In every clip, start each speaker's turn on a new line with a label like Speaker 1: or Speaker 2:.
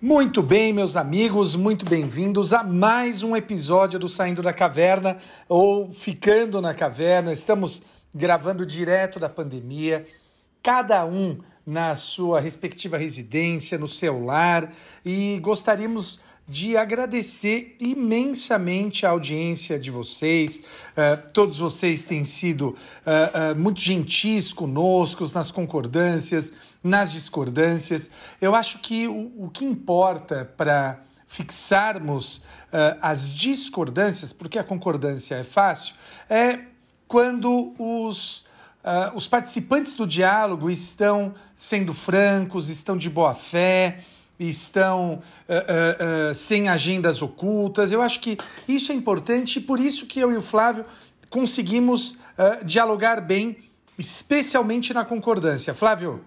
Speaker 1: Muito bem, meus amigos, muito bem-vindos a mais um episódio do Saindo da Caverna ou Ficando na Caverna. Estamos gravando direto da pandemia, cada um na sua respectiva residência, no seu lar, e gostaríamos de agradecer imensamente a audiência de vocês. Uh, todos vocês têm sido uh, uh, muito gentis conosco nas concordâncias, nas discordâncias. Eu acho que o, o que importa para fixarmos as discordâncias, porque a concordância é fácil, é quando os, os participantes do diálogo estão sendo francos, estão de boa fé estão uh, uh, uh, sem agendas ocultas. Eu acho que isso é importante e por isso que eu e o Flávio conseguimos dialogar bem, especialmente na concordância. Flávio.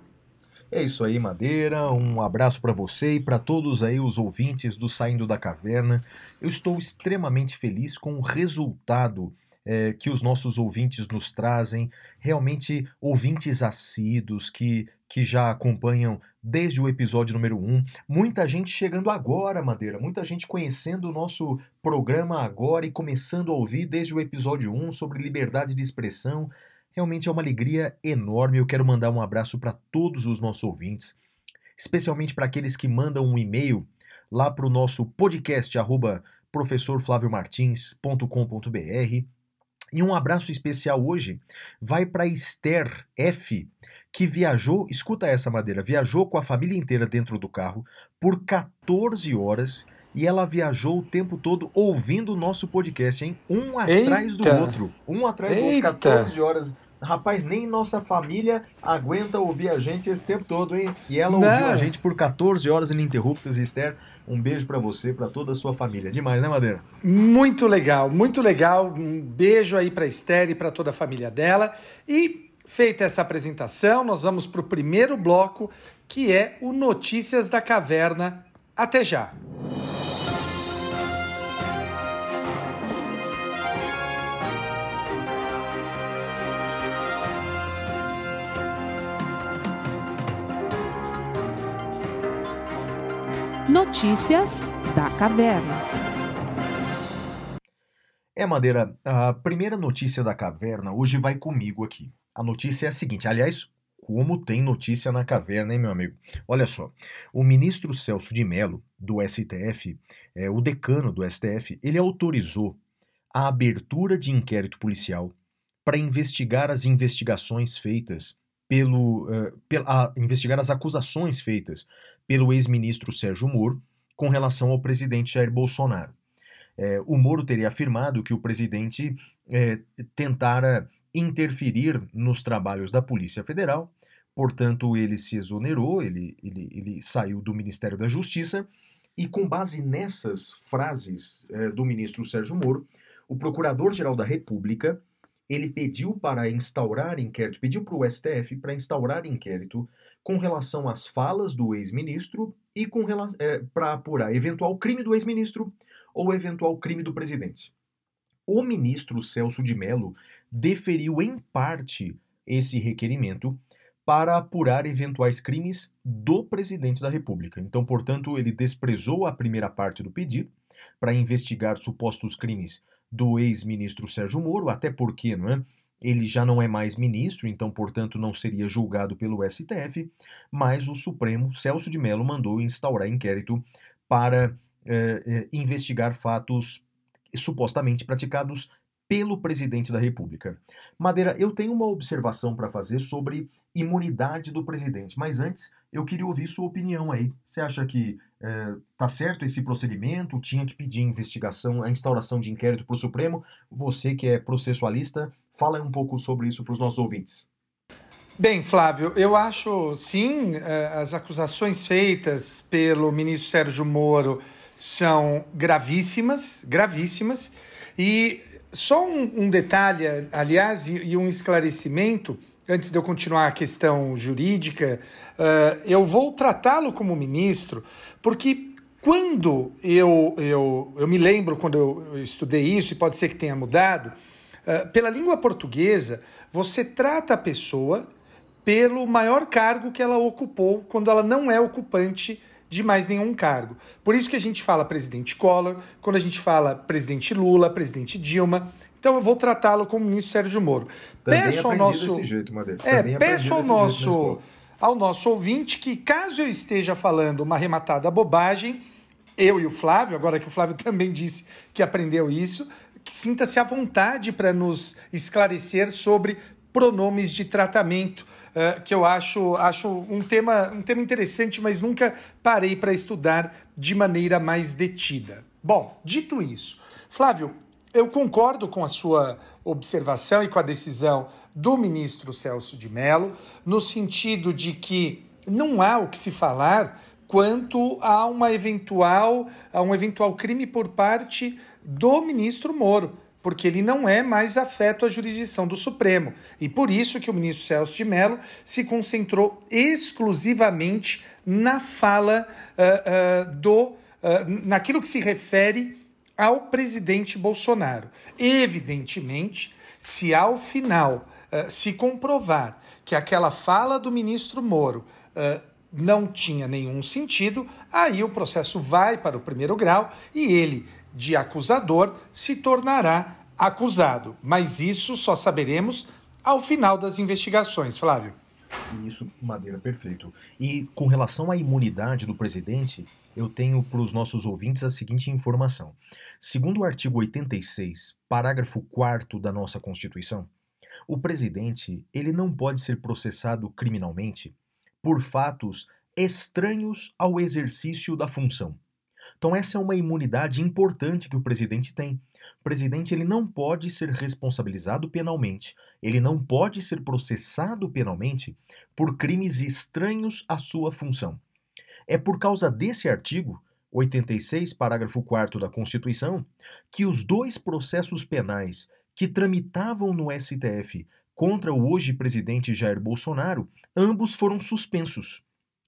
Speaker 2: É isso aí, Madeira. Um abraço para você e para todos aí os ouvintes do Saindo da Caverna. Eu estou extremamente feliz com o resultado é, que os nossos ouvintes nos trazem, realmente ouvintes assíduos que, que já acompanham desde o episódio número 1. Muita gente chegando agora, Madeira, muita gente conhecendo o nosso programa agora e começando a ouvir desde o episódio 1 sobre liberdade de expressão. Realmente é uma alegria enorme. Eu quero mandar um abraço para todos os nossos ouvintes, especialmente para aqueles que mandam um e-mail lá para o nosso podcast arroba professorflaviomartins.com.br e um abraço especial hoje vai para Esther F, que viajou, escuta essa madeira, viajou com a família inteira dentro do carro por 14 horas e ela viajou o tempo todo ouvindo o nosso podcast, hein? Um atrás Eita. do outro. Um atrás Eita. do outro, 14 horas Rapaz, nem nossa família aguenta ouvir a gente esse tempo todo, hein? E ela Não. ouviu a gente por 14 horas ininterruptas, Esther. Um beijo para você, para toda a sua família. Demais, né, Madeira?
Speaker 1: Muito legal, muito legal. Um beijo aí para Esther e para toda a família dela. E feita essa apresentação, nós vamos para o primeiro bloco, que é o Notícias da Caverna. Até já.
Speaker 3: Notícias da Caverna.
Speaker 2: É, Madeira, a primeira notícia da caverna hoje vai comigo aqui. A notícia é a seguinte: aliás, como tem notícia na caverna, hein, meu amigo? Olha só, o ministro Celso de Mello, do STF, é, o decano do STF, ele autorizou a abertura de inquérito policial para investigar as investigações feitas pelo. Uh, pela, investigar as acusações feitas pelo ex-ministro Sérgio Moro com relação ao presidente Jair Bolsonaro. É, o Moro teria afirmado que o presidente é, tentara interferir nos trabalhos da Polícia Federal, portanto, ele se exonerou, ele, ele, ele saiu do Ministério da Justiça, e com base nessas frases é, do ministro Sérgio Moro, o Procurador-Geral da República ele pediu para instaurar inquérito, pediu para o STF para instaurar inquérito com relação às falas do ex-ministro e com é, para apurar eventual crime do ex-ministro ou eventual crime do presidente. O ministro Celso de Mello deferiu em parte esse requerimento para apurar eventuais crimes do presidente da República. Então, portanto, ele desprezou a primeira parte do pedido para investigar supostos crimes do ex-ministro Sérgio Moro, até porque, não é? Ele já não é mais ministro, então, portanto, não seria julgado pelo STF, mas o Supremo, Celso de Mello, mandou instaurar inquérito para eh, eh, investigar fatos supostamente praticados pelo presidente da República. Madeira, eu tenho uma observação para fazer sobre imunidade do presidente, mas antes eu queria ouvir sua opinião aí. Você acha que é, certo esse procedimento? Tinha que pedir investigação, a instauração de inquérito para o Supremo? Você que é processualista, fala um pouco sobre isso para os nossos ouvintes.
Speaker 1: Bem, Flávio, eu acho sim, é, as acusações feitas pelo ministro Sérgio Moro são gravíssimas, gravíssimas, e só um, um, detalhe, aliás, e, e, um esclarecimento, antes de eu continuar a questão jurídica, uh, eu vou tratá-lo como ministro, porque quando eu, eu, eu me lembro, quando eu, estudei isso, e pode ser que tenha mudado, uh, pela língua portuguesa, você trata a pessoa pelo maior cargo que ela ocupou quando ela não é ocupante de mais nenhum cargo. Por isso que a gente fala presidente Collor, quando a gente fala presidente Lula, presidente Dilma. Então eu vou tratá-lo como ministro Sérgio Moro.
Speaker 2: Também peço ao nosso jeito,
Speaker 1: É, peço ao nosso ao nosso ouvinte que caso eu esteja falando uma arrematada bobagem, eu e o Flávio, agora que o Flávio também disse que aprendeu isso, que sinta-se à vontade para nos esclarecer sobre pronomes de tratamento uh, que eu acho, acho um, tema, um tema interessante, mas nunca parei para estudar de maneira mais detida. Bom, dito isso, Flávio, eu concordo com a sua observação e com a decisão do ministro Celso de Mello, no sentido de que não há o que se falar quanto a uma eventual a um eventual crime por parte do ministro Moro porque ele não é mais afeto à jurisdição do Supremo. E por isso que o ministro Celso de Mello se concentrou exclusivamente na fala uh, uh, do. Uh, naquilo que se refere ao presidente Bolsonaro. Evidentemente, se ao final se comprovar que aquela fala do ministro Moro não tinha nenhum sentido, aí o processo vai para o primeiro grau e ele de acusador se tornará acusado. Mas isso só saberemos ao final das investigações, Flávio.
Speaker 2: Isso, Madeira, perfeito. E com relação à imunidade do presidente, eu tenho para os nossos ouvintes a seguinte informação. Segundo o artigo 86, parágrafo 4 da nossa Constituição, o presidente ele não pode ser processado criminalmente por fatos estranhos ao exercício da função. Então essa é uma imunidade importante que o presidente tem. O presidente ele não pode ser responsabilizado penalmente, ele não pode ser processado penalmente por crimes estranhos à sua função. É por causa desse artigo 86, parágrafo 4 da Constituição, que os dois processos penais que tramitavam no STF contra o hoje presidente Jair Bolsonaro, ambos foram suspensos.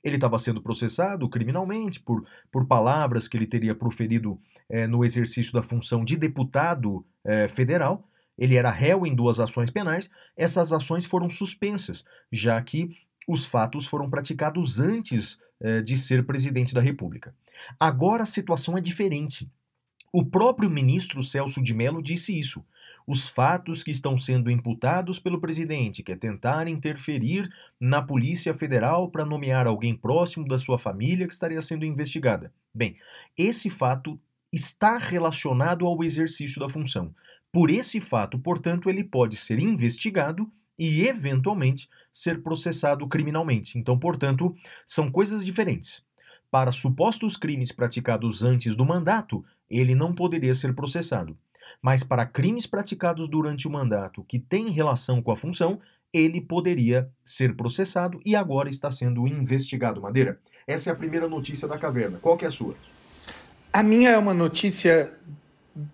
Speaker 2: Ele estava sendo processado criminalmente por, por palavras que ele teria proferido é, no exercício da função de deputado é, federal. Ele era réu em duas ações penais. Essas ações foram suspensas, já que os fatos foram praticados antes é, de ser presidente da República. Agora a situação é diferente. O próprio ministro Celso de Mello disse isso os fatos que estão sendo imputados pelo presidente, que é tentar interferir na Polícia Federal para nomear alguém próximo da sua família que estaria sendo investigada. Bem, esse fato está relacionado ao exercício da função. Por esse fato, portanto, ele pode ser investigado e, eventualmente, ser processado criminalmente. Então, portanto, são coisas diferentes. Para supostos crimes praticados antes do mandato, ele não poderia ser processado mas para crimes praticados durante o mandato que têm relação com a função, ele poderia ser processado e agora está sendo investigado. Madeira, essa é a primeira notícia da caverna. Qual que é a sua?
Speaker 1: A minha é uma notícia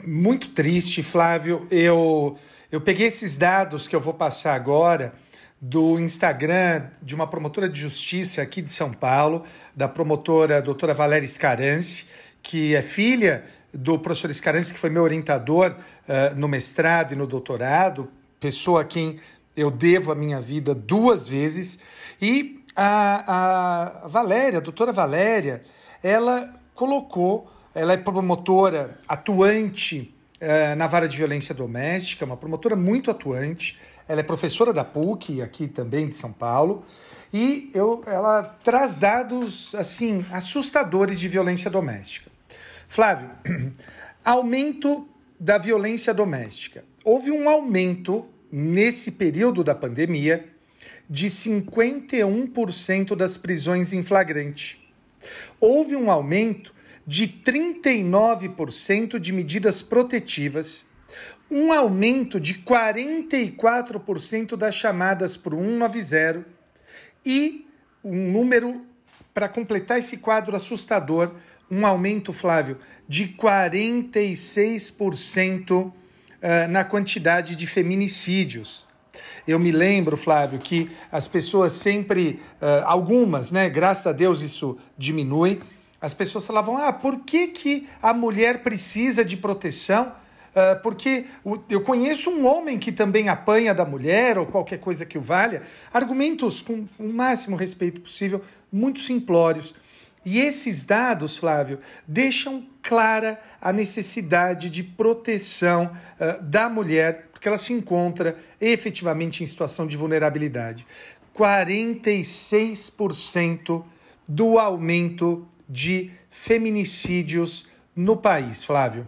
Speaker 1: muito triste, Flávio. Eu, eu peguei esses dados que eu vou passar agora do Instagram de uma promotora de justiça aqui de São Paulo, da promotora doutora Valéria Scarance, que é filha do professor Scaranski, que foi meu orientador uh, no mestrado e no doutorado, pessoa a quem eu devo a minha vida duas vezes. E a, a Valéria, a doutora Valéria, ela colocou, ela é promotora atuante uh, na vara de violência doméstica, uma promotora muito atuante. Ela é professora da PUC, aqui também de São Paulo. E eu, ela traz dados assim assustadores de violência doméstica. Flávio, aumento da violência doméstica. Houve um aumento nesse período da pandemia de 51% das prisões em flagrante. Houve um aumento de 39% de medidas protetivas, um aumento de 44% das chamadas por 190 e um número para completar esse quadro assustador, um aumento, Flávio, de 46% uh, na quantidade de feminicídios. Eu me lembro, Flávio, que as pessoas sempre, uh, algumas, né, graças a Deus isso diminui, as pessoas falavam: ah, por que, que a mulher precisa de proteção? Uh, porque eu conheço um homem que também apanha da mulher ou qualquer coisa que o valha. Argumentos com o máximo respeito possível, muito simplórios. E esses dados, Flávio, deixam clara a necessidade de proteção uh, da mulher, porque ela se encontra efetivamente em situação de vulnerabilidade. 46% do aumento de feminicídios no país, Flávio.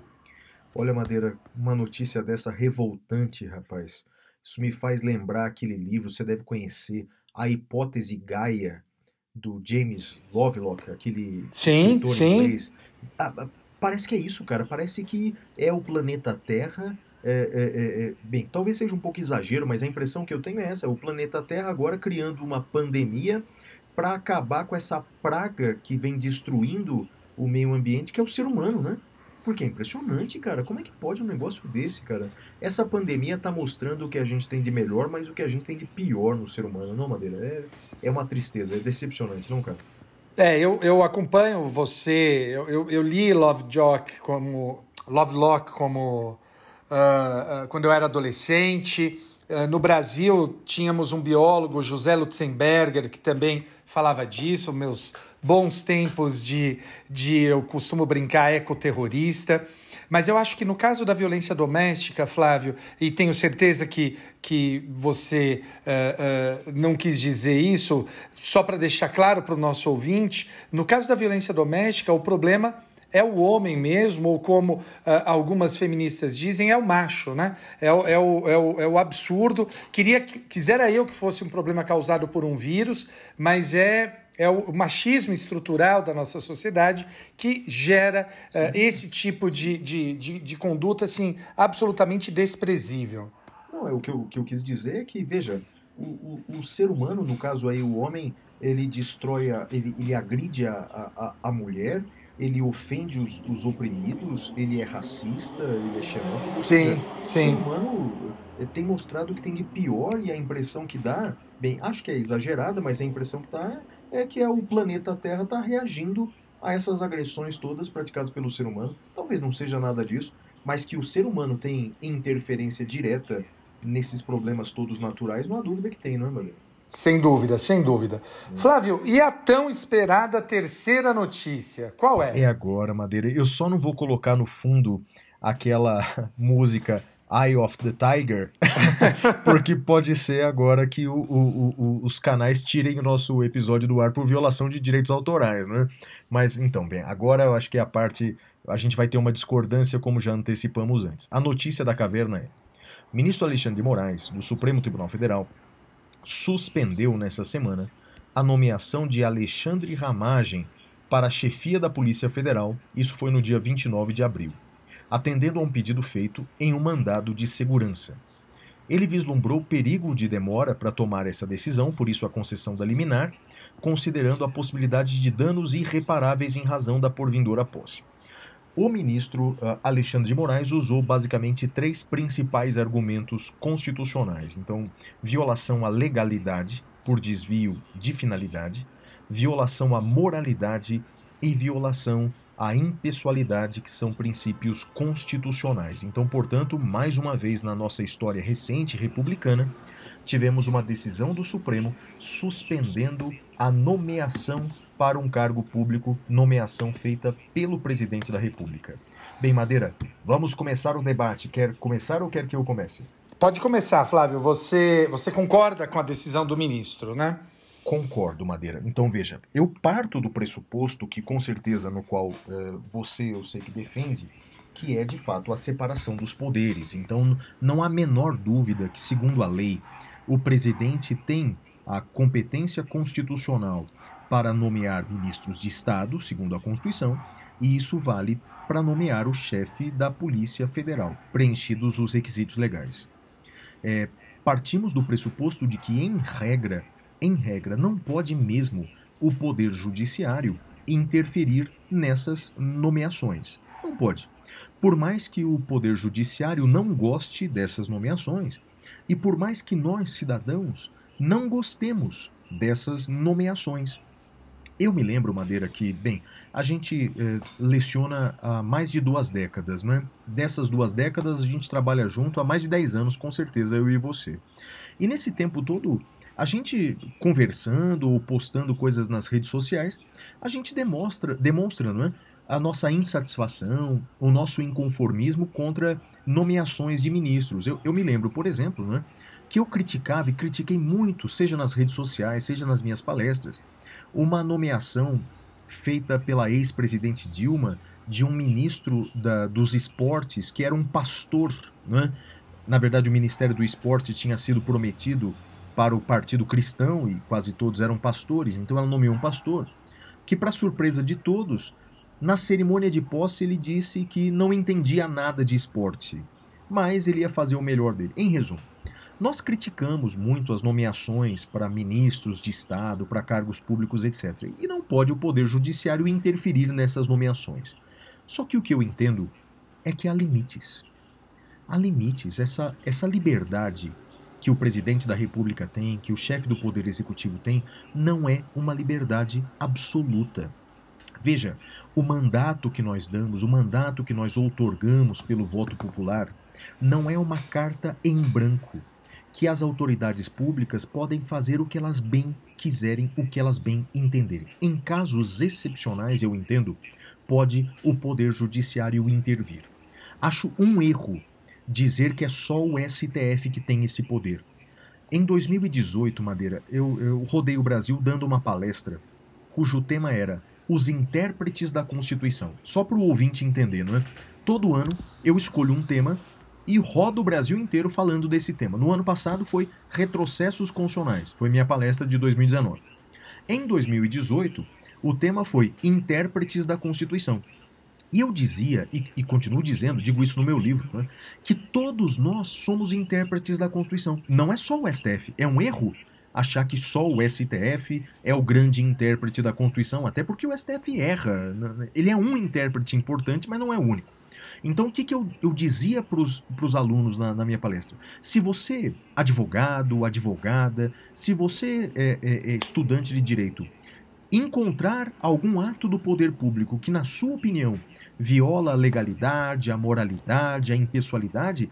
Speaker 2: Olha, Madeira, uma notícia dessa revoltante, rapaz. Isso me faz lembrar aquele livro, você deve conhecer, A Hipótese Gaia, do James Lovelock, aquele
Speaker 1: sim, escritor sim. inglês.
Speaker 2: Ah, ah, parece que é isso, cara. Parece que é o planeta Terra. É, é, é, é, bem, talvez seja um pouco exagero, mas a impressão que eu tenho é essa: o planeta Terra agora criando uma pandemia para acabar com essa praga que vem destruindo o meio ambiente, que é o ser humano, né? Porque é impressionante, cara. Como é que pode um negócio desse, cara? Essa pandemia tá mostrando o que a gente tem de melhor, mas o que a gente tem de pior no ser humano, não, Madeira? É, é uma tristeza, é decepcionante, não, cara?
Speaker 1: É, eu, eu acompanho você. Eu, eu, eu li Lovejock como. Lovelock como. Uh, quando eu era adolescente. Uh, no Brasil, tínhamos um biólogo, José Lutzenberger, que também falava disso. Meus bons tempos de, de eu costumo brincar, ecoterrorista. Mas eu acho que no caso da violência doméstica, Flávio, e tenho certeza que, que você uh, uh, não quis dizer isso, só para deixar claro para o nosso ouvinte, no caso da violência doméstica, o problema é o homem mesmo, ou como uh, algumas feministas dizem, é o macho, né? É o, é o, é o, é o absurdo. Queria, quisera eu que fosse um problema causado por um vírus, mas é é o machismo estrutural da nossa sociedade que gera uh, esse tipo de, de, de, de, conduta assim, absolutamente desprezível.
Speaker 2: Não, é o que eu, que eu quis dizer é que, veja, o, o, o ser humano, no caso aí o homem, ele destrói, a, ele, ele agride a, a, a mulher, ele ofende os, os oprimidos, ele é racista, ele é xenófobo.
Speaker 1: Sim, sim. O
Speaker 2: ser humano eh, tem mostrado o que tem de pior e a impressão que dá, bem, acho que é exagerada, mas a impressão que dá é que é o planeta Terra está reagindo a essas agressões todas praticadas pelo ser humano. Talvez não seja nada disso, mas que o ser humano tem interferência direta nesses problemas todos naturais, não há dúvida que tem, não é, Maria?
Speaker 1: Sem dúvida, sem dúvida. Hum. Flávio, e a tão esperada terceira notícia? Qual é?
Speaker 2: É agora, Madeira. Eu só não vou colocar no fundo aquela música Eye of the Tiger, porque pode ser agora que o, o, o, os canais tirem o nosso episódio do ar por violação de direitos autorais, né? Mas então, bem, agora eu acho que é a parte. A gente vai ter uma discordância, como já antecipamos antes. A notícia da caverna é: ministro Alexandre de Moraes, do Supremo Tribunal Federal, suspendeu nessa semana a nomeação de Alexandre Ramagem para a chefia da Polícia Federal. Isso foi no dia 29 de abril atendendo a um pedido feito em um mandado de segurança. Ele vislumbrou o perigo de demora para tomar essa decisão, por isso a concessão da liminar, considerando a possibilidade de danos irreparáveis em razão da porvindoura posse. O ministro uh, Alexandre de Moraes usou basicamente três principais argumentos constitucionais. Então, violação à legalidade por desvio de finalidade, violação à moralidade e violação a impessoalidade, que são princípios constitucionais. Então, portanto, mais uma vez na nossa história recente republicana, tivemos uma decisão do Supremo suspendendo a nomeação para um cargo público, nomeação feita pelo presidente da República. Bem, Madeira, vamos começar o debate. Quer começar ou quer que eu comece?
Speaker 1: Pode começar, Flávio. Você, você concorda com a decisão do ministro, né?
Speaker 2: Concordo, Madeira. Então veja, eu parto do pressuposto que, com certeza, no qual eh, você eu sei que defende, que é de fato a separação dos poderes. Então não há menor dúvida que, segundo a lei, o presidente tem a competência constitucional para nomear ministros de Estado, segundo a Constituição, e isso vale para nomear o chefe da Polícia Federal, preenchidos os requisitos legais. É, partimos do pressuposto de que, em regra, em regra, não pode mesmo o Poder Judiciário interferir nessas nomeações. Não pode. Por mais que o Poder Judiciário não goste dessas nomeações, e por mais que nós, cidadãos, não gostemos dessas nomeações. Eu me lembro, Madeira, que, bem, a gente eh, leciona há mais de duas décadas, né? Dessas duas décadas, a gente trabalha junto há mais de 10 anos, com certeza, eu e você. E nesse tempo todo, a gente conversando ou postando coisas nas redes sociais, a gente demonstra, demonstra não é? a nossa insatisfação, o nosso inconformismo contra nomeações de ministros. Eu, eu me lembro, por exemplo, né, que eu criticava e critiquei muito, seja nas redes sociais, seja nas minhas palestras, uma nomeação feita pela ex-presidente Dilma de um ministro da, dos esportes que era um pastor. Né? Na verdade, o Ministério do Esporte tinha sido prometido para o Partido Cristão e quase todos eram pastores, então ela nomeou um pastor que, para surpresa de todos, na cerimônia de posse, ele disse que não entendia nada de esporte, mas ele ia fazer o melhor dele. Em resumo, nós criticamos muito as nomeações para ministros de Estado, para cargos públicos, etc. E não pode o Poder Judiciário interferir nessas nomeações. Só que o que eu entendo é que há limites. Há limites. Essa, essa liberdade que o presidente da República tem, que o chefe do Poder Executivo tem, não é uma liberdade absoluta. Veja, o mandato que nós damos, o mandato que nós outorgamos pelo voto popular, não é uma carta em branco que as autoridades públicas podem fazer o que elas bem quiserem, o que elas bem entenderem. Em casos excepcionais, eu entendo, pode o Poder Judiciário intervir. Acho um erro dizer que é só o STF que tem esse poder. Em 2018, Madeira, eu, eu rodei o Brasil dando uma palestra cujo tema era os intérpretes da Constituição. Só para o ouvinte entender, não é? Todo ano eu escolho um tema e rodo o Brasil inteiro falando desse tema. No ano passado foi retrocessos constitucionais, foi minha palestra de 2019. Em 2018, o tema foi intérpretes da Constituição. E eu dizia, e, e, continuo dizendo, digo isso no meu livro, né, que todos nós somos intérpretes da Constituição. Não é só o STF, é um erro achar que só o STF é o grande intérprete da Constituição, até porque o STF erra. Né? Ele é um intérprete importante, mas não é o único. Então, o que, que eu, eu dizia para os alunos na, na, minha palestra? Se você, advogado, advogada, se você é, é, é estudante de direito, encontrar algum ato do poder público que, na sua opinião, viola a legalidade, a moralidade, a impessoalidade,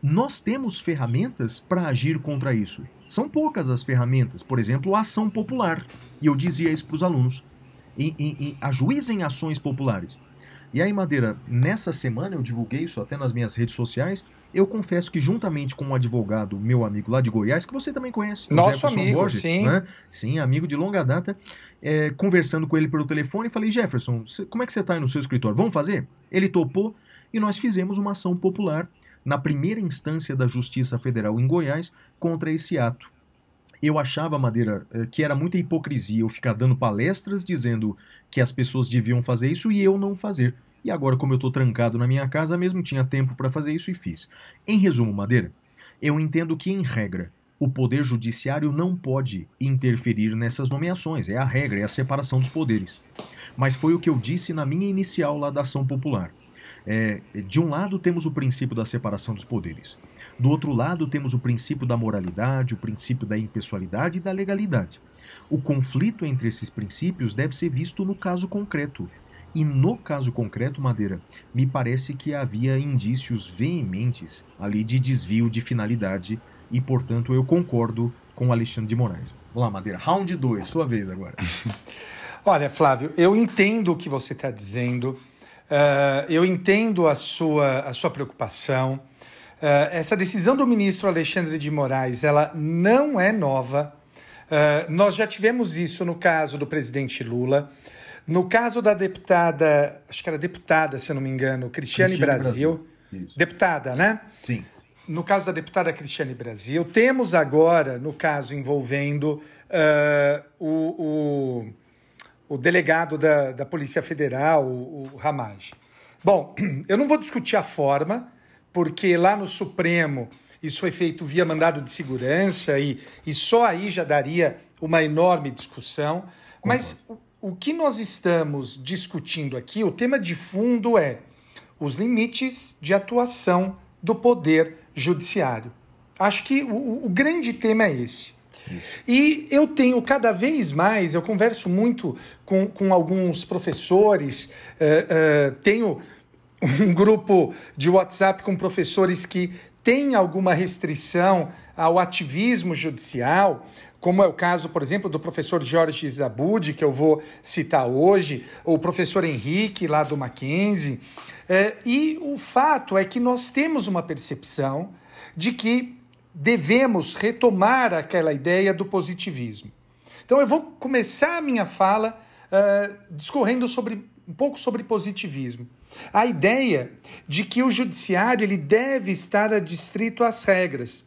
Speaker 2: nós temos ferramentas para agir contra isso. São poucas as ferramentas, por exemplo, a ação popular. E eu dizia isso para os alunos. E, e, e ajuizem ações populares. E aí, Madeira, nessa semana eu divulguei isso até nas minhas redes sociais. Eu confesso que, juntamente com um advogado, meu amigo lá de Goiás, que você também conhece,
Speaker 1: nosso amigo, Borges, sim. Né?
Speaker 2: Sim, amigo de longa data, é, conversando com ele pelo telefone, falei: Jefferson, como é que você está aí no seu escritório? Vamos fazer? Ele topou e nós fizemos uma ação popular na primeira instância da Justiça Federal em Goiás contra esse ato. Eu achava, Madeira, eh, que era muita hipocrisia eu ficar dando palestras dizendo que as pessoas deviam fazer isso e eu não fazer. E agora, como eu estou trancado na minha casa, mesmo tinha tempo para fazer isso e fiz. Em resumo, Madeira, eu entendo que, em regra, o Poder Judiciário não pode interferir nessas nomeações. É a regra, é a separação dos poderes. Mas foi o que eu disse na minha inicial lá da ação popular. É, de um lado temos o princípio da separação dos poderes. Do outro lado temos o princípio da moralidade, o princípio da impessoalidade e da legalidade. O conflito entre esses princípios deve ser visto no caso concreto. E no caso concreto, Madeira, me parece que havia indícios veementes ali de desvio de finalidade e, portanto, eu concordo com Alexandre de Moraes. Vamos lá, Madeira, round 2, sua vez agora.
Speaker 1: Olha, Flávio, eu entendo o que você está dizendo. Uh, eu entendo a sua, a sua preocupação. Uh, essa decisão do ministro Alexandre de Moraes, ela não é nova. Uh, nós já tivemos isso no caso do presidente Lula. No caso da deputada, acho que era deputada, se eu não me engano, Cristiane, Cristiane Brasil. Brasil. Deputada, né?
Speaker 2: Sim.
Speaker 1: No caso da deputada Cristiane Brasil. Temos agora, no caso envolvendo o, o o delegado da, da Polícia Federal, o, o Ramage. Bom, eu não vou discutir a forma, porque lá no Supremo isso foi feito via mandado de segurança e, e só aí já daria uma enorme discussão. Mas o que nós estamos discutindo aqui, o tema de fundo é os limites de atuação do poder judiciário. Acho que o, o grande tema é esse. E eu tenho cada vez mais, eu converso muito com, com alguns professores, uh, uh, tenho um grupo de WhatsApp com professores que têm alguma restrição ao ativismo judicial, como é o caso, por exemplo, do professor Jorge Zabud, que eu vou citar hoje, ou o professor Henrique, lá do Mackenzie. É, e o fato é que nós temos uma percepção de que devemos retomar aquela ideia do positivismo. Então eu vou começar a minha fala uh, discorrendo sobre um pouco sobre positivismo. A ideia de que o judiciário ele deve estar adstrito às regras.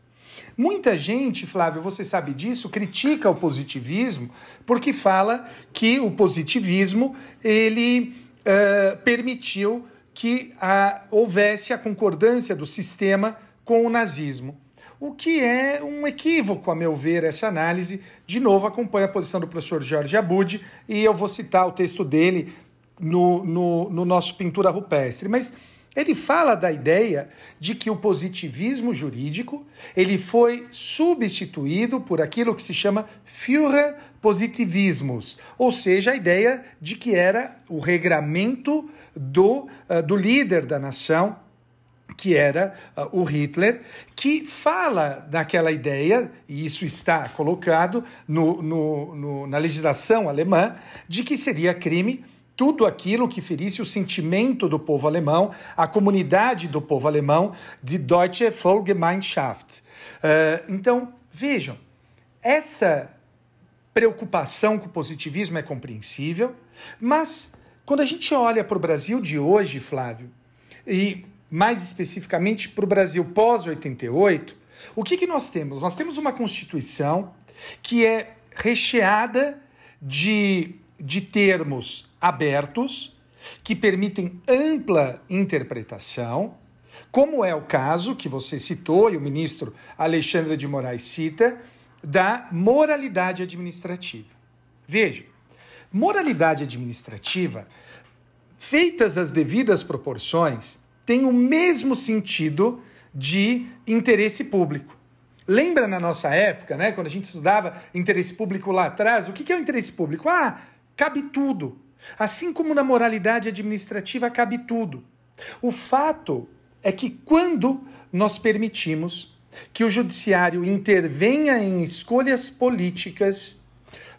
Speaker 1: Muita gente, Flávio, você sabe disso, critica o positivismo porque fala que o positivismo ele uh, permitiu que a, houvesse a concordância do sistema com o nazismo. O que é um equívoco, a meu ver, essa análise. De novo, acompanha a posição do professor Jorge Abud e eu vou citar o texto dele no, no, no nosso Pintura Rupestre. Mas ele fala da ideia de que o positivismo jurídico ele foi substituído por aquilo que se chama Führer positivismus, ou seja, a ideia de que era o regramento do, uh, do líder da nação, que era uh, o Hitler, que fala daquela ideia, e isso está colocado no, no, no, na legislação alemã, de que seria crime tudo aquilo que ferisse o sentimento do povo alemão, a comunidade do povo alemão, de Deutsche Volksgemeinschaft. Uh, então, vejam, essa preocupação com o positivismo é compreensível, mas quando a gente olha para o Brasil de hoje, Flávio, e mais especificamente para o Brasil pós-88, o que, que nós temos? Nós temos uma Constituição que é recheada de, de termos abertos, que permitem ampla interpretação, como é o caso que você citou e o ministro Alexandre de Moraes cita, da moralidade administrativa. Veja, moralidade administrativa, feitas as devidas proporções, tem o mesmo sentido de interesse público. Lembra na nossa época, né, quando a gente estudava interesse público lá atrás? O que é o interesse público? Ah, cabe tudo. Assim como na moralidade administrativa cabe tudo. O fato é que quando nós permitimos que o judiciário intervenha em escolhas políticas,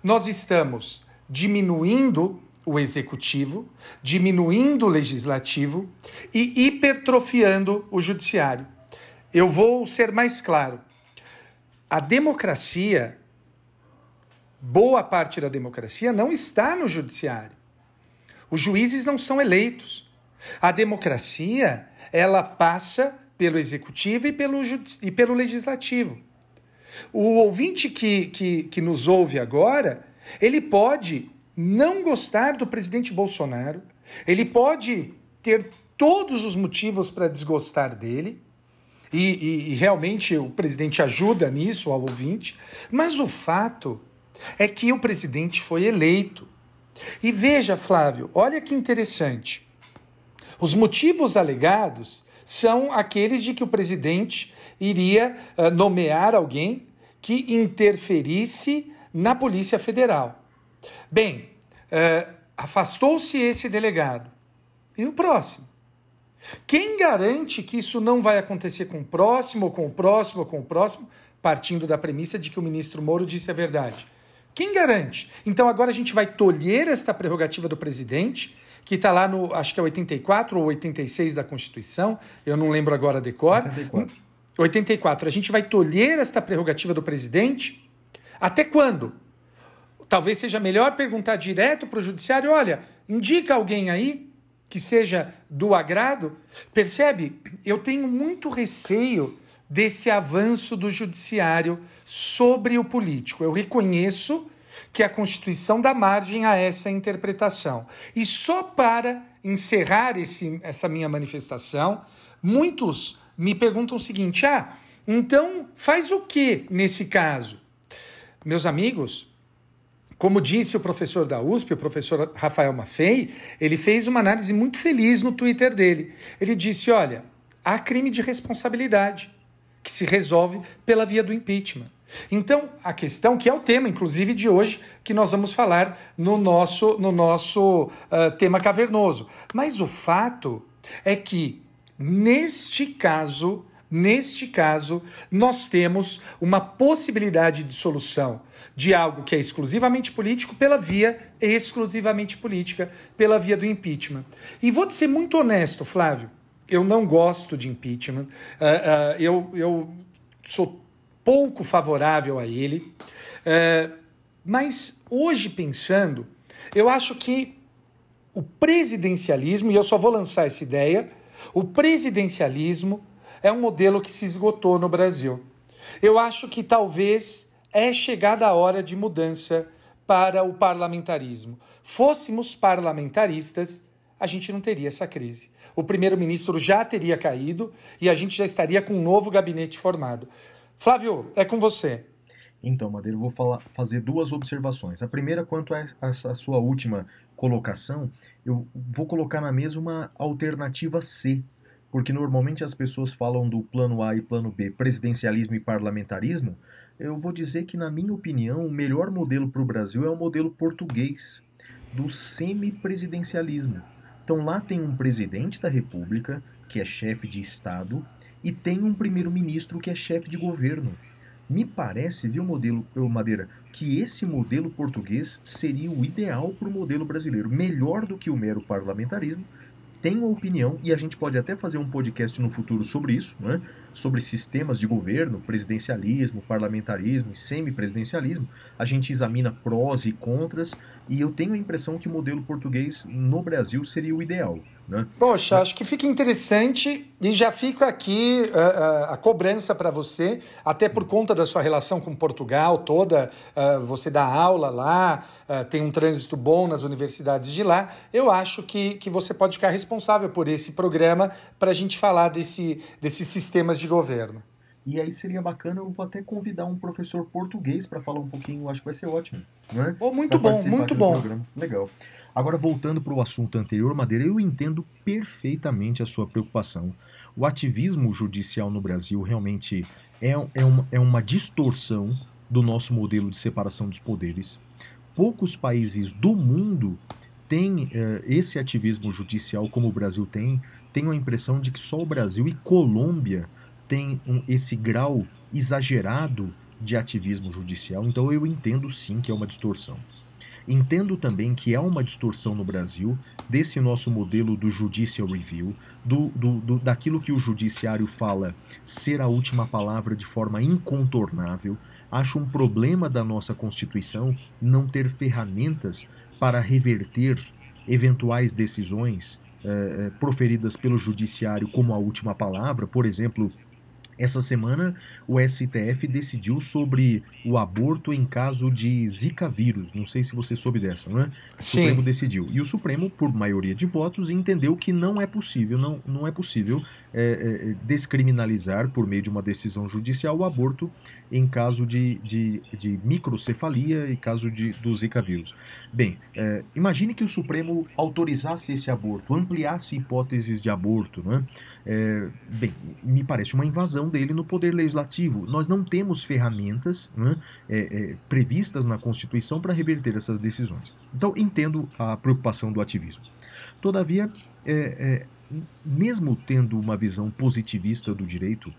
Speaker 1: nós estamos diminuindo o executivo, diminuindo o legislativo e hipertrofiando o judiciário. Eu vou ser mais claro. A democracia, boa parte da democracia, não está no judiciário. Os juízes não são eleitos. A democracia, ela passa pelo executivo e pelo, e pelo legislativo. O ouvinte que, que, que nos ouve agora, ele pode não gostar do presidente Bolsonaro, ele pode ter todos os motivos para desgostar dele, e, e, e, realmente o presidente ajuda nisso ao ouvinte, mas o fato é que o presidente foi eleito. E veja, Flávio, olha que interessante. Os motivos alegados são aqueles de que o presidente iria uh, nomear alguém que interferisse na Polícia Federal. Bem, uh, afastou-se esse delegado. E o próximo? Quem garante que isso não vai acontecer com o próximo, ou com o próximo, ou com o próximo, partindo da premissa de que o ministro Moro disse a verdade? Quem garante? Então agora a gente vai tolher esta prerrogativa do presidente, que está lá no, acho que é 84 ou 86 da Constituição, eu não lembro agora a decor. 84. 84. A gente vai tolher esta prerrogativa do presidente? Até quando? Talvez seja melhor perguntar direto para o judiciário: olha, indica alguém aí que seja do agrado. Percebe? Eu tenho muito receio desse avanço do judiciário sobre o político. Eu reconheço que a Constituição dá margem a essa interpretação. E só para encerrar esse, essa minha manifestação, muitos me perguntam o seguinte: ah, então faz o que nesse caso? Meus amigos, Como disse o professor da USP, o professor Rafael Maffei, ele fez uma análise muito feliz no Twitter dele. Ele disse: olha, há crime de responsabilidade que se resolve pela via do impeachment. Então, a questão, que é o tema, inclusive, de hoje, que nós vamos falar no nosso, no nosso uh, tema cavernoso. Mas o fato é que, neste caso, neste caso, nós temos uma possibilidade de solução de algo que é exclusivamente político pela via exclusivamente política, pela via do impeachment. E vou te ser muito honesto, Flávio, eu não gosto de impeachment, uh, uh, eu, eu sou pouco favorável a ele, uh, mas hoje pensando, eu acho que o presidencialismo, e eu só vou lançar essa ideia, o presidencialismo é um modelo que se esgotou no Brasil. Eu acho que talvez é chegada a hora de mudança para o parlamentarismo. Fôssemos parlamentaristas, a gente não teria essa crise. O primeiro-ministro já teria caído e a gente já estaria com um novo gabinete formado. Flávio, é com você.
Speaker 2: Então, Madeira, eu vou falar, fazer duas observações. A primeira, quanto a essa sua última colocação, eu vou colocar na mesa uma alternativa C, porque normalmente as pessoas falam do plano A e plano B, presidencialismo e parlamentarismo, eu vou dizer que, na minha opinião, o melhor modelo para o Brasil é o modelo português, do semipresidencialismo. Então lá tem um presidente da República, que é chefe de Estado, e tem um primeiro-ministro que é chefe de governo. Me parece, viu, modelo, Madeira, que esse modelo português seria o ideal para o modelo brasileiro, melhor do que o mero parlamentarismo, uma opinião, e a gente pode até fazer um podcast no futuro sobre isso, né? sobre sistemas de governo, presidencialismo, parlamentarismo e semipresidencialismo. A gente examina prós e contras, e eu tenho a impressão que o modelo português no Brasil seria o ideal. Né?
Speaker 1: Poxa, acho que fica interessante e já fica aqui uh, uh, a cobrança para você, até por conta da sua relação com Portugal toda, uh, você dá aula lá, tem um trânsito bom nas universidades de lá. Eu acho que, que você pode ficar responsável por esse programa para a gente falar desse, desses sistemas de governo.
Speaker 2: E aí seria bacana, eu vou até convidar um professor português para falar um pouquinho, acho que vai ser ótimo. Né?
Speaker 1: Oh, muito pra bom, muito bom.
Speaker 2: Programa. Legal. Agora, voltando para o assunto anterior, Madeira, eu entendo perfeitamente a sua preocupação. O ativismo judicial no Brasil realmente é, é, uma, é uma distorção do nosso modelo de separação dos poderes. Poucos países do mundo têm eh, esse ativismo judicial como o Brasil tem. Tenho a impressão de que só o Brasil e Colômbia têm um, esse grau exagerado de ativismo judicial. Então eu entendo sim que é uma distorção. Entendo também que há uma distorção no Brasil desse nosso modelo do judicial review, do, do, do, daquilo que o judiciário fala ser a última palavra de forma incontornável. Acho um problema da nossa Constituição não ter ferramentas para reverter eventuais decisões eh, eh proferidas pelo judiciário como a última palavra, por exemplo, essa semana, o STF decidiu sobre o aborto em caso de Zika vírus. Não sei se você soube dessa, não é? O
Speaker 1: Sim.
Speaker 2: Supremo decidiu. E o Supremo, por maioria de votos, entendeu que não é possível, não, não é possível é, é, descriminalizar, por meio de uma decisão judicial, o aborto em caso de, de, de microcefalia e caso de, do Zika vírus. Bem, é, imagine que o Supremo autorizasse esse aborto, ampliasse hipóteses de aborto, não é? É, bem, me parece uma invasão dele no poder legislativo. Nós não temos ferramentas né, é, previstas na Constituição para reverter essas decisões. Então, entendo a preocupação do ativismo. Todavia, é, é, mesmo tendo uma visão positivista do direito,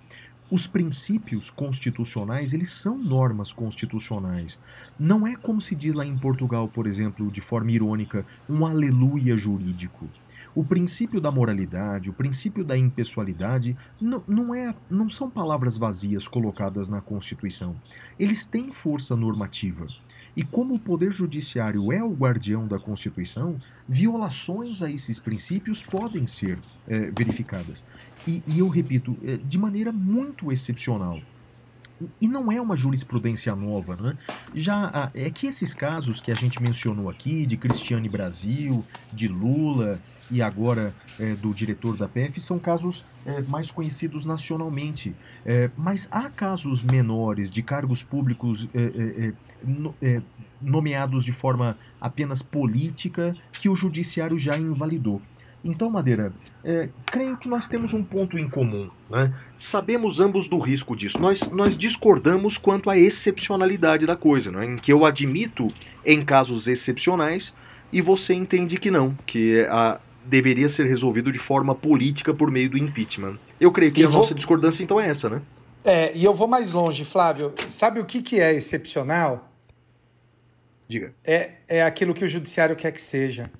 Speaker 2: os princípios constitucionais, eles são normas constitucionais. Não é como se diz lá em Portugal, por exemplo, de forma irônica, um aleluia jurídico. O princípio da moralidade, o princípio da impessoalidade, não, não, é, não são palavras vazias colocadas na Constituição. Eles têm força normativa. E como o Poder Judiciário é o guardião da Constituição, violações a esses princípios podem ser é, verificadas. E, e, eu repito, é, de maneira muito excepcional. E não é uma jurisprudência nova, né? Já é que esses casos que a gente mencionou aqui, de Cristiane Brasil, de Lula e agora é, do diretor da PF, são casos é, mais conhecidos nacionalmente. É, mas há casos menores de cargos públicos no, nomeados de forma apenas política que o judiciário já invalidou. Então, Madeira, é, creio que nós temos um ponto em comum. Né? Sabemos ambos do risco disso. Nós, nós discordamos quanto à excepcionalidade da coisa, né? em que eu admito em casos excepcionais e você entende que não, que a, deveria ser resolvido de forma política por meio do impeachment. Eu creio que e a vou... nossa discordância então é essa, né?
Speaker 1: É, e eu vou mais longe, Flávio. Sabe o que, que é excepcional?
Speaker 2: Diga.
Speaker 1: É, é aquilo que o judiciário quer que seja.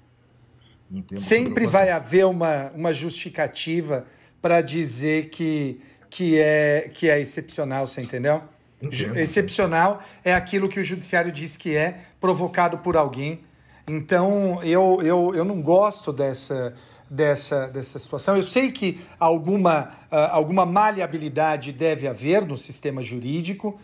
Speaker 1: Sempre vai haver uma, uma justificativa para dizer que, que, é, que é excepcional, você entendeu? Entendo. Excepcional é aquilo que o judiciário diz que é, provocado por alguém. Então, eu, eu, eu não gosto dessa, dessa, dessa situação. Eu sei que alguma, uh, alguma maleabilidade deve haver no sistema jurídico,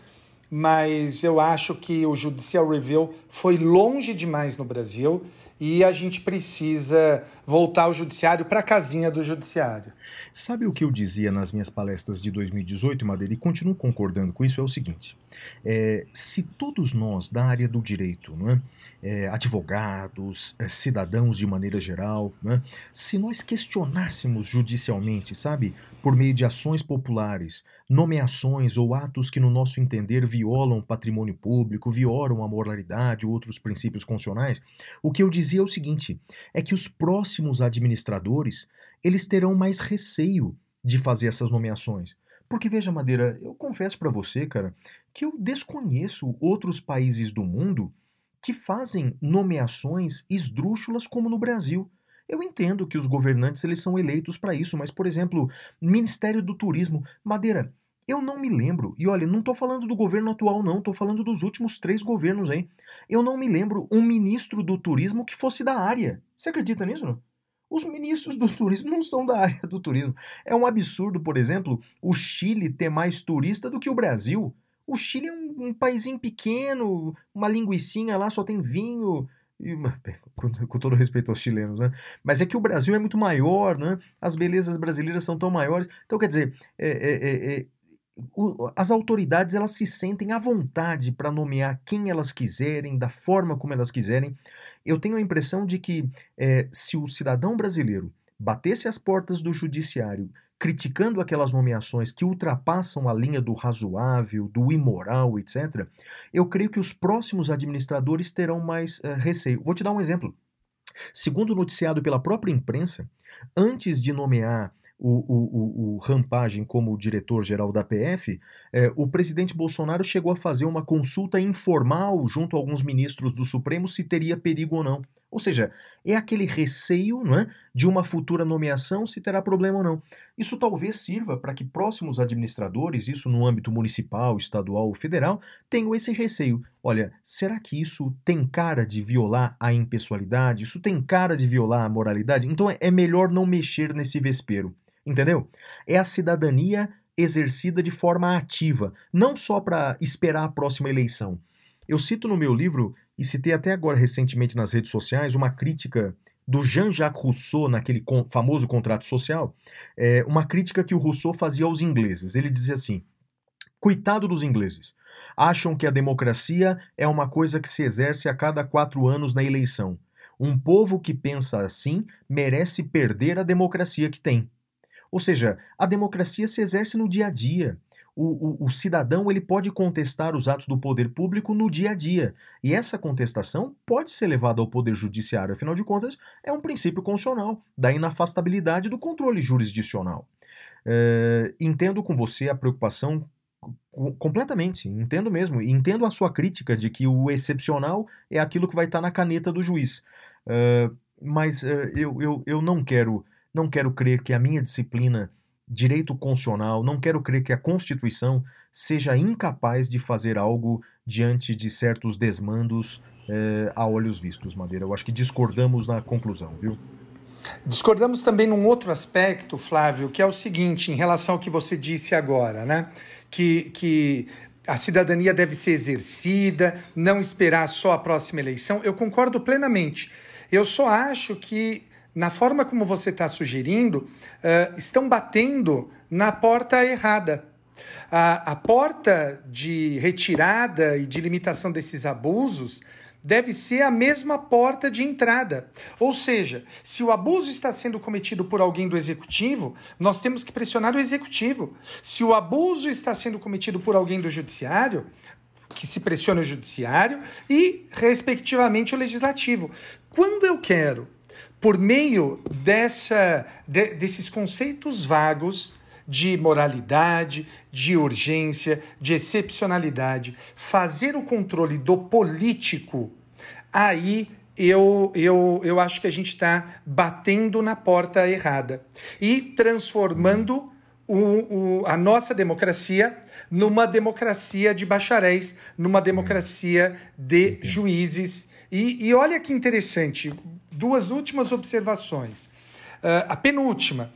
Speaker 1: mas eu acho que o Judicial Review foi longe demais no Brasil e a gente precisa voltar o judiciário para a casinha do judiciário.
Speaker 2: Sabe o que eu dizia nas minhas palestras de 2018, Madeira, e continuo concordando com isso, é o seguinte: é, se todos nós da área do direito, é, é, advogados, é, cidadãos de maneira geral, é, se nós questionássemos judicialmente, sabe, por meio de ações populares, nomeações ou atos que, no nosso entender, violam o patrimônio público, violam a moralidade ou outros princípios constitucionais, o que eu dizia é o seguinte: é que os próximos administradores eles terão mais receio de fazer essas nomeações. Porque veja, Madeira, eu confesso para você, cara, que eu desconheço outros países do mundo que fazem nomeações esdrúxulas como no Brasil. Eu entendo que os governantes eles são eleitos para isso, mas, por exemplo, Ministério do Turismo, Madeira, eu não me lembro, e olha, não estou falando do governo atual, não, estou falando dos últimos três governos aí. Eu não me lembro um ministro do turismo que fosse da área. Você acredita nisso? Não? Os ministros do turismo não são da área do turismo. É um absurdo, por exemplo, o Chile ter mais turista do que o Brasil. O Chile é um, um paísinho pequeno, uma linguiçinha lá, só tem vinho, com, com, todo respeito aos chilenos, né? Mas é que o Brasil é muito maior, né? As belezas brasileiras são tão maiores. Então, quer dizer, é, é, é, é o, as autoridades elas se sentem à vontade para nomear quem elas quiserem, da forma como elas quiserem. Eu tenho a impressão de que é, se o cidadão brasileiro batesse as portas do judiciário criticando aquelas nomeações que ultrapassam a linha do razoável, do imoral, etc., eu creio que os próximos administradores terão mais uh, receio. Vou te dar um exemplo. Segundo noticiado pela própria imprensa, antes de nomear o, o, o, o Rampagem como diretor-geral da PF, é, o presidente Bolsonaro chegou a fazer uma consulta informal junto a alguns ministros do Supremo se teria perigo ou não. Ou seja, é aquele receio não é, de uma futura nomeação se terá problema ou não. Isso talvez sirva para que próximos administradores, isso no âmbito municipal, estadual ou federal, tenham esse receio. Olha, será que isso tem cara de violar a impessoalidade? Isso tem cara de violar a moralidade? Então é, é melhor não mexer nesse vespeiro. Entendeu? É a cidadania exercida de forma ativa, não só para esperar a próxima eleição. Eu cito no meu livro, e citei até agora recentemente nas redes sociais, uma crítica do Jean-Jacques Rousseau naquele famoso contrato social, é, uma crítica que o Rousseau fazia aos ingleses. Ele dizia assim: Coitado dos ingleses. Acham que a democracia é uma coisa que se exerce a cada quatro anos na eleição. Um povo que pensa assim merece perder a democracia que tem. Ou seja, a democracia se exerce no dia a dia. O, o, o, cidadão ele pode contestar os atos do poder público no dia a dia. E essa contestação pode ser levada ao poder judiciário, afinal de contas, é um princípio constitucional da inafastabilidade do controle jurisdicional. É, entendo com você a preocupação completamente, entendo mesmo. Entendo a sua crítica de que o excepcional é aquilo que vai estar na caneta do juiz. É, mas é, eu, eu, eu não quero não quero crer que a minha disciplina, direito constitucional, não quero crer que a Constituição seja incapaz de fazer algo diante de certos desmandos eh, a olhos vistos, Madeira. Eu acho que discordamos na conclusão, viu?
Speaker 1: Discordamos também num outro aspecto, Flávio, que é o seguinte, em relação ao que você disse agora, né? Que, que a cidadania deve ser exercida, não esperar só a próxima eleição. Eu concordo plenamente. Eu só acho que, na forma como você está sugerindo, uh, estão batendo na porta errada. A, a porta de retirada e de limitação desses abusos deve ser a mesma porta de entrada. Ou seja, se o abuso está sendo cometido por alguém do executivo, nós temos que pressionar o executivo. Se o abuso está sendo cometido por alguém do judiciário, que se pressione o judiciário e, respectivamente, o legislativo. Quando eu quero, por meio dessa, de, desses conceitos vagos, de moralidade, de urgência, de excepcionalidade, fazer o controle do político, aí eu, eu, eu acho que a gente está batendo na porta errada e transformando o, o, a nossa democracia numa democracia de bacharéis, numa democracia de juízes. E, e olha que interessante, duas últimas observações. Uh, a penúltima.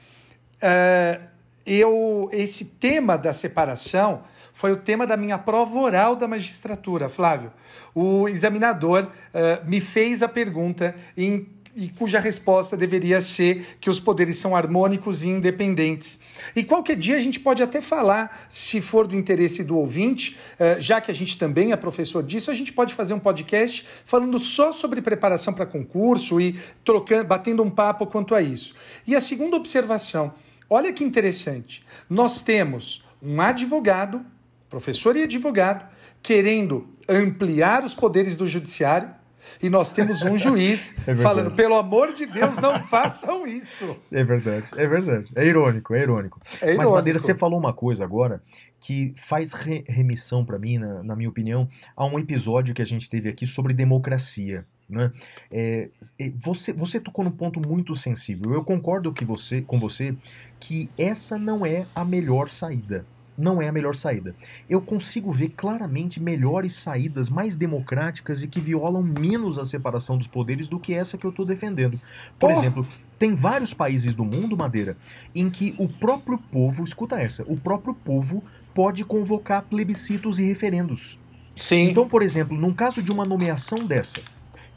Speaker 1: Uh, eu esse tema da separação foi o tema da minha prova oral da magistratura, Flávio. O examinador uh, me fez a pergunta em, e cuja resposta deveria ser que os poderes são harmônicos e independentes. E qualquer dia a gente pode até falar, se for do interesse do ouvinte, uh, já que a gente também é professor disso, a gente pode fazer um podcast falando só sobre preparação para concurso e trocando, batendo um papo quanto a isso. E a segunda observação, Olha que interessante. Nós temos um advogado, professor e advogado, querendo ampliar os poderes do judiciário, e nós temos um juiz é falando, pelo amor de Deus, não façam isso.
Speaker 2: É verdade, é verdade. É irônico, é irônico. É irônico. Mas, Madeira, você falou uma coisa agora que faz re remissão para mim, na, na minha opinião, a um episódio que a gente teve aqui sobre democracia. Né? É, você, você tocou num ponto muito sensível. Eu concordo que você, com você que essa não é a melhor saída. Não é a melhor saída. Eu consigo ver claramente melhores saídas mais democráticas e que violam menos a separação dos poderes do que essa que eu estou defendendo. Por exemplo, tem vários países do mundo, Madeira, em que o próprio povo, escuta essa, o próprio povo pode convocar plebiscitos e referendos.
Speaker 1: Sim.
Speaker 2: Então, por exemplo, num caso de uma nomeação dessa,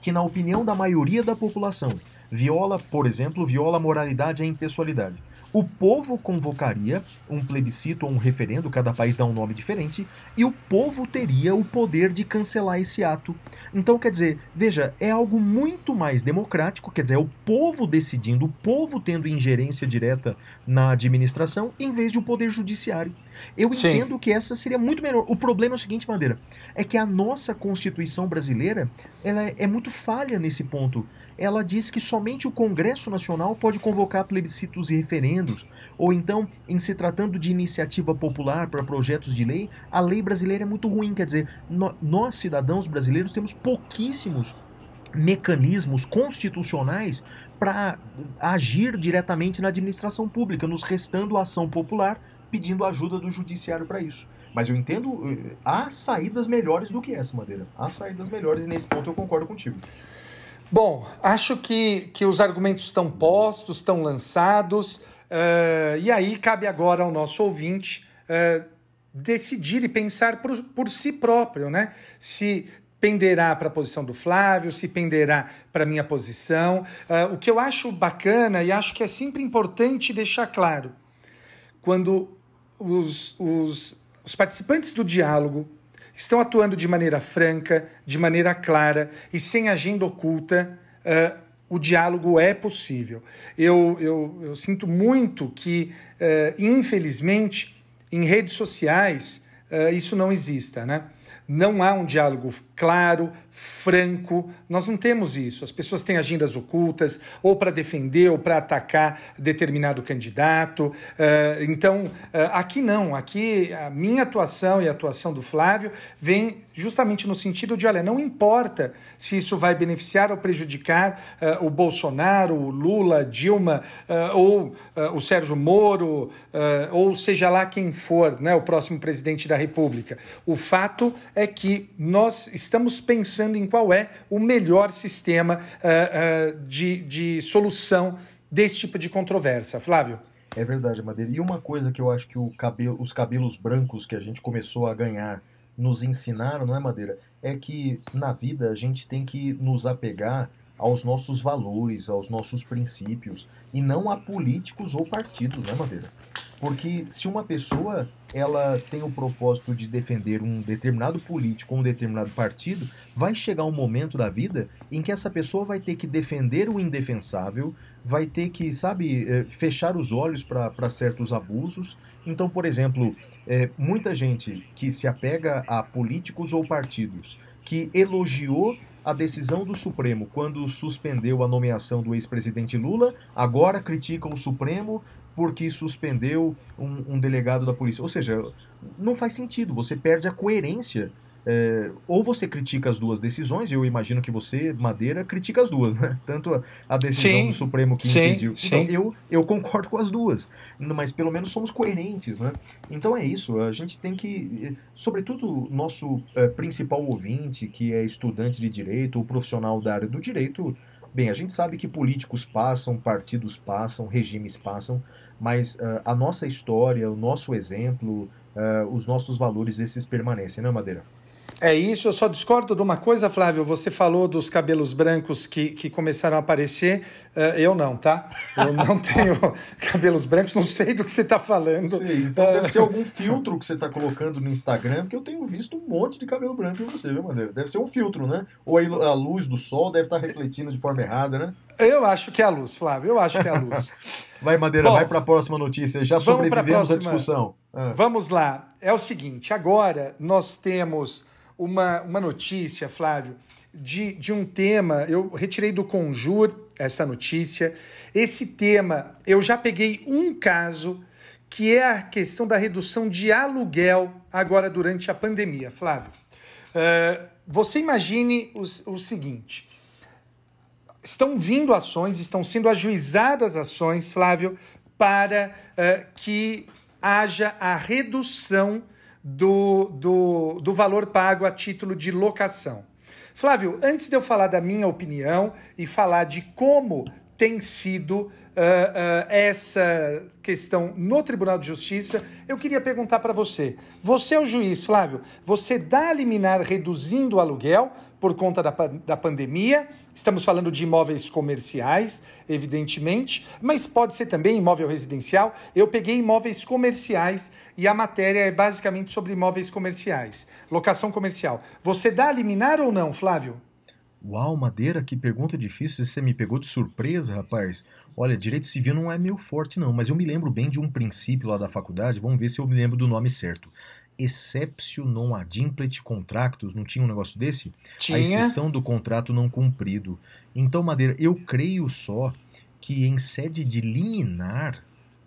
Speaker 2: que, na opinião da maioria da população, viola, por exemplo, viola a moralidade e a impessoalidade. O povo convocaria um plebiscito ou um referendo, cada país dá um nome diferente, e o povo teria o poder de cancelar esse ato. Então, quer dizer, veja, é algo muito mais democrático, quer dizer, é o povo decidindo, o povo tendo ingerência direta na administração, em vez de o poder judiciário. Eu Sim. entendo que essa seria muito melhor. O problema é o seguinte, Madeira, é que a nossa Constituição brasileira ela é, é muito falha nesse ponto. Ela diz que somente o Congresso Nacional pode convocar plebiscitos e referendos, ou então, em se tratando de iniciativa popular para projetos de lei, a lei brasileira é muito ruim. Quer dizer, nós, cidadãos brasileiros, temos pouquíssimos mecanismos constitucionais para agir diretamente na administração pública, nos restando a ação popular pedindo ajuda do judiciário para isso. Mas eu entendo, eh, há saídas melhores do que essa, Madeira. Há saídas melhores e nesse ponto eu concordo contigo.
Speaker 1: Bom, acho que, que os argumentos estão postos, estão lançados, uh, e aí cabe agora ao nosso ouvinte uh, decidir e pensar por, por si próprio, né? Se penderá para a posição do Flávio, se penderá para a minha posição. Uh, o que eu acho bacana e acho que é sempre importante deixar claro, quando os, os, os participantes do diálogo estão atuando de maneira franca, de maneira clara e sem agenda oculta, uh, o diálogo é possível. Eu, eu, eu sinto muito que, uh, infelizmente, em redes sociais, uh, isso não exista, né? Não há um diálogo claro, franco. Nós não temos isso. As pessoas têm agendas ocultas, ou para defender ou para atacar determinado candidato. Uh, então, uh, aqui não. Aqui a minha atuação e a atuação do Flávio vem justamente no sentido de: olha, não importa se isso vai beneficiar ou prejudicar uh, o Bolsonaro, o Lula, Dilma, ou o Sérgio Moro, ou seja lá quem for, né, o próximo presidente da República. O fato é que nós estamos pensando em qual é o melhor sistema uh, uh, de, de solução desse tipo de controvérsia, Flávio.
Speaker 2: É verdade, Madeira. E uma coisa que eu acho que cabelo, os cabelos brancos que a gente começou a ganhar nos ensinaram, não é, Madeira? É que na vida a gente tem que nos apegar aos nossos valores, aos nossos princípios, e não a políticos ou partidos, né, Madeira? Porque se uma pessoa ela tem o propósito de defender um determinado político ou um determinado partido, vai chegar um momento da vida em que essa pessoa vai ter que defender o indefensável, vai ter que, sabe, eh, fechar os olhos para certos abusos. Então, por exemplo, é, muita gente que se apega a políticos ou partidos que elogiou a decisão do Supremo quando suspendeu a nomeação do ex-presidente Lula, agora critica o Supremo porque suspendeu um, um, delegado da polícia. Ou seja, não faz sentido, você perde a coerência. É, ou você critica as duas decisões, e eu imagino que você, Madeira, critica as duas, né? Tanto a, a decisão sim, do Supremo que sim, impediu. Então, eu, eu concordo com as duas, mas pelo menos somos coerentes, né? Então é isso, a gente tem que, sobretudo nosso é, principal ouvinte, que é estudante de direito ou profissional da área do direito, bem, a gente sabe que políticos passam, partidos passam, regimes passam, mas uh, a nossa história, o nosso exemplo, uh, os nossos valores, esses permanecem, não é, Madeira?
Speaker 1: É isso, eu só discordo de uma coisa, Flávio. Você falou dos cabelos brancos que, que começaram a aparecer. Uh, eu não, tá? Eu não tenho cabelos brancos, não sei do que você está falando.
Speaker 2: Sim, então uh... deve ser algum filtro que você está colocando no Instagram, porque eu tenho visto um monte de cabelo branco em você, viu, Madeira? Deve ser um filtro, né? Ou a luz do sol deve estar tá refletindo de forma errada, né?
Speaker 1: Eu acho que é a luz, Flávio. Eu acho que é a luz.
Speaker 2: vai, Madeira, Bom, vai para a próxima notícia. Já sobrevivemos à discussão.
Speaker 1: Ah. Vamos lá. É o seguinte: agora nós temos uma, uma notícia, Flávio, de, de um tema. Eu retirei do Conjur essa notícia. Esse tema, eu já peguei um caso que é a questão da redução de aluguel agora durante a pandemia. Flávio, uh, você imagine o, o seguinte: estão vindo ações, estão sendo ajuizadas ações, Flávio, para uh, que haja a redução do, do, do valor pago a título de locação. Flávio, antes de eu falar da minha opinião e falar de como tem sido uh, uh, essa questão no Tribunal de Justiça, eu queria perguntar para você. Você é o juiz, Flávio. Você dá a liminar reduzindo o aluguel por conta da, da pandemia Estamos falando de imóveis comerciais, evidentemente, mas pode ser também imóvel residencial. Eu peguei imóveis comerciais e a matéria é basicamente sobre imóveis comerciais, locação comercial. Você dá a liminar ou não, Flávio?
Speaker 2: Uau, Madeira, que pergunta difícil. Você me pegou de surpresa, rapaz. Olha, direito civil não é meu forte, não, mas eu me lembro bem de um princípio lá da faculdade. Vamos ver se eu me lembro do nome certo exceptio non adimplet contractus, não tinha um negócio desse?
Speaker 1: Tinha.
Speaker 2: A exceção do contrato não cumprido. Então, Madeira, eu creio só que em sede de liminar,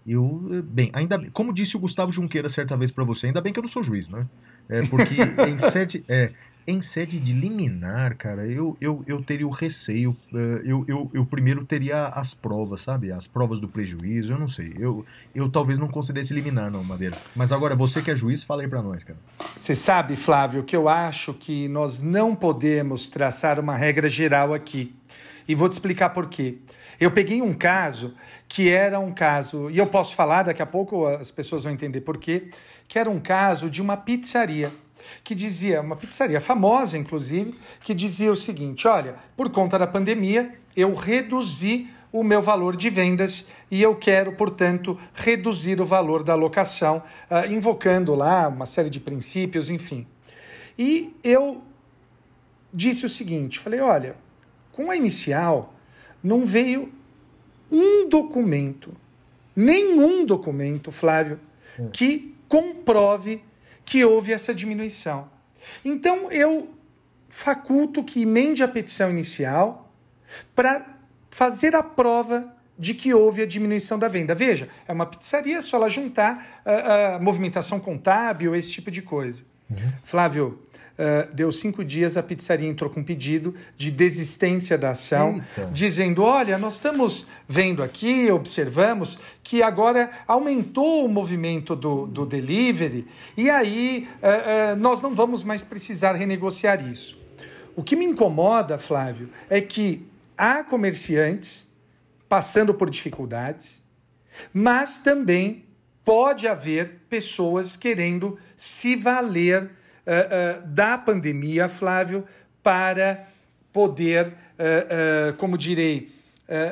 Speaker 2: eu. Bem, ainda como disse o Gustavo Junqueira certa vez para você, ainda bem que eu não sou juiz, né? É porque em sede. É, em sede de liminar, cara, eu, eu, eu teria o receio. Eh, eu, eu, eu primeiro teria as provas, sabe? As provas do prejuízo, eu não sei. Eu, eu talvez não considerasse liminar, não, Madeira. Mas agora, você que é juiz, fala aí pra nós, cara.
Speaker 1: Você sabe, Flávio, que eu acho que nós não podemos traçar uma regra geral aqui. E vou te explicar por quê. Eu peguei um caso que era um caso, e eu posso falar, daqui a pouco as pessoas vão entender por quê, que era um caso de uma pizzaria que dizia, uma pizzaria famosa, inclusive, que dizia o seguinte: olha, por conta da pandemia, eu reduzi o meu valor de vendas e eu quero, portanto, reduzir o valor da locação, uh, invocando lá uma série de princípios, enfim. E eu disse o seguinte: falei, olha, com a inicial não veio um documento, nenhum documento, Flávio, hum. que comprove que houve essa diminuição. Então eu faculto que emende a petição inicial para fazer a prova de que houve a diminuição da venda. Veja, é uma pizzaria, só ela juntar a, a movimentação contábil, esse tipo de coisa. Uhum. Flávio, uh, deu cinco dias, a pizzaria entrou com um pedido de desistência da ação, Eita. dizendo: olha, nós estamos vendo aqui, observamos que agora aumentou o movimento do, do delivery e aí uh, uh, nós não vamos mais precisar renegociar isso. O que me incomoda, Flávio, é que há comerciantes passando por dificuldades, mas também pode haver pessoas querendo se valer uh, da pandemia, Flávio, para poder, uh, como direi,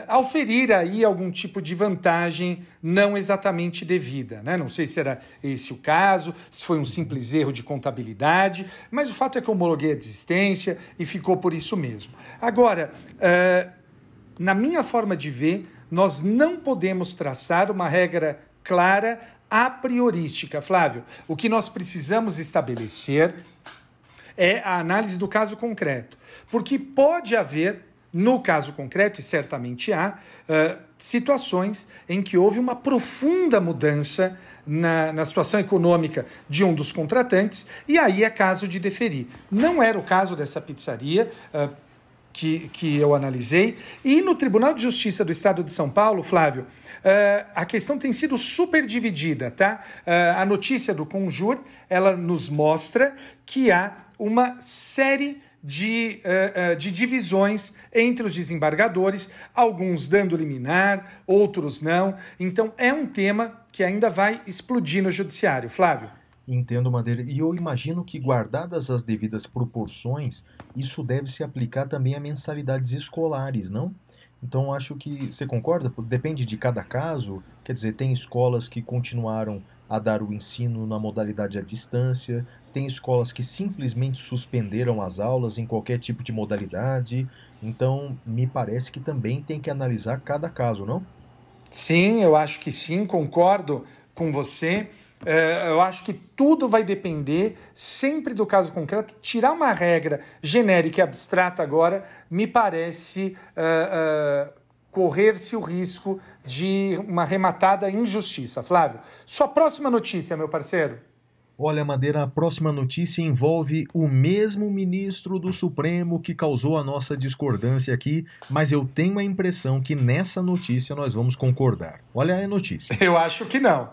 Speaker 1: auferir aí algum tipo de vantagem não exatamente devida. Né? Não sei se era esse o caso, se foi um simples erro de contabilidade, mas o fato é que eu homologuei a desistência e ficou por isso mesmo. Agora, na minha forma de ver, nós não podemos traçar uma regra clara a priorística, Flávio. O que nós precisamos estabelecer é a análise do caso concreto, porque pode haver no caso concreto, e certamente há, uh, situações em que houve uma profunda mudança na, na, situação econômica de um dos contratantes, e aí é caso de deferir. Não era o caso dessa pizzaria. Uh, que, que eu analisei. E no Tribunal de Justiça do Estado de São Paulo, Flávio, uh, a questão tem sido super dividida, tá? Uh, a notícia do Conjur, ela nos mostra que há uma série de, uh, de divisões entre os desembargadores, alguns dando liminar, outros não. Então é um tema que ainda vai explodir no judiciário. Flávio.
Speaker 2: Entendo, Madeira. E eu imagino que, guardadas as devidas proporções, isso deve se aplicar também a mensalidades escolares, não? Então acho que você concorda? Depende de cada caso. Quer dizer, tem escolas que continuaram a dar o ensino na modalidade à distância, tem escolas que simplesmente suspenderam as aulas em qualquer tipo de modalidade. Então, me parece que também tem que analisar cada caso, não?
Speaker 1: Sim, eu acho que sim, concordo com você. É, eu acho que tudo vai depender sempre do caso concreto. Tirar uma regra genérica e abstrata agora me parece uh, uh, correr-se o risco de uma rematada injustiça. Flávio, sua próxima notícia, meu parceiro.
Speaker 2: Olha, Madeira, a próxima notícia envolve o mesmo ministro do Supremo que causou a nossa discordância aqui, mas eu tenho a impressão que nessa notícia nós vamos concordar. Olha a notícia.
Speaker 1: Eu acho que não.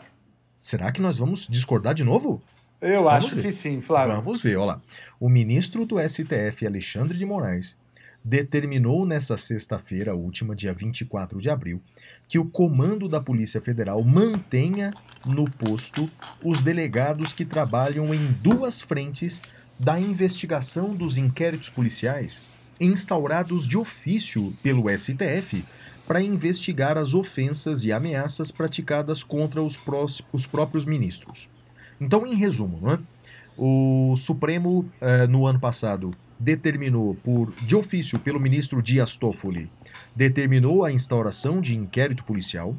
Speaker 2: Será que nós vamos discordar de novo?
Speaker 1: Eu vamos acho ver. que sim, Flávio.
Speaker 2: Vamos ver, olha lá. O ministro do STF, Alexandre de Moraes, determinou nessa sexta-feira, última, dia 24 de abril, que o comando da Polícia Federal mantenha no posto os delegados que trabalham em duas frentes da investigação dos inquéritos policiais instaurados de ofício pelo STF para investigar as ofensas e ameaças praticadas contra os, prós, os próprios ministros. Então, em resumo, é? o Supremo, eh, no ano passado, determinou por de ofício pelo ministro Dias Toffoli, determinou a instauração de inquérito policial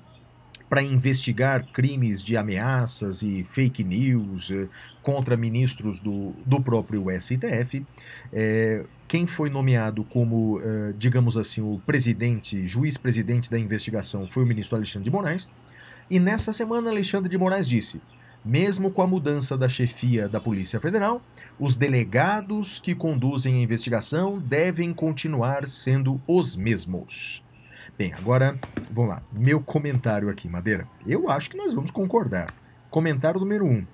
Speaker 2: para investigar crimes de ameaças e fake news eh, contra ministros do, do próprio STF. É, quem foi nomeado como, eh, digamos assim, o presidente, juiz-presidente da investigação foi o ministro Alexandre de Moraes. E nessa semana, Alexandre de Moraes disse: mesmo com a mudança da chefia da Polícia Federal, os delegados que conduzem a investigação devem continuar sendo os mesmos. Bem, agora, vamos lá. Meu comentário aqui, Madeira. Eu acho que nós vamos concordar. Comentário número um.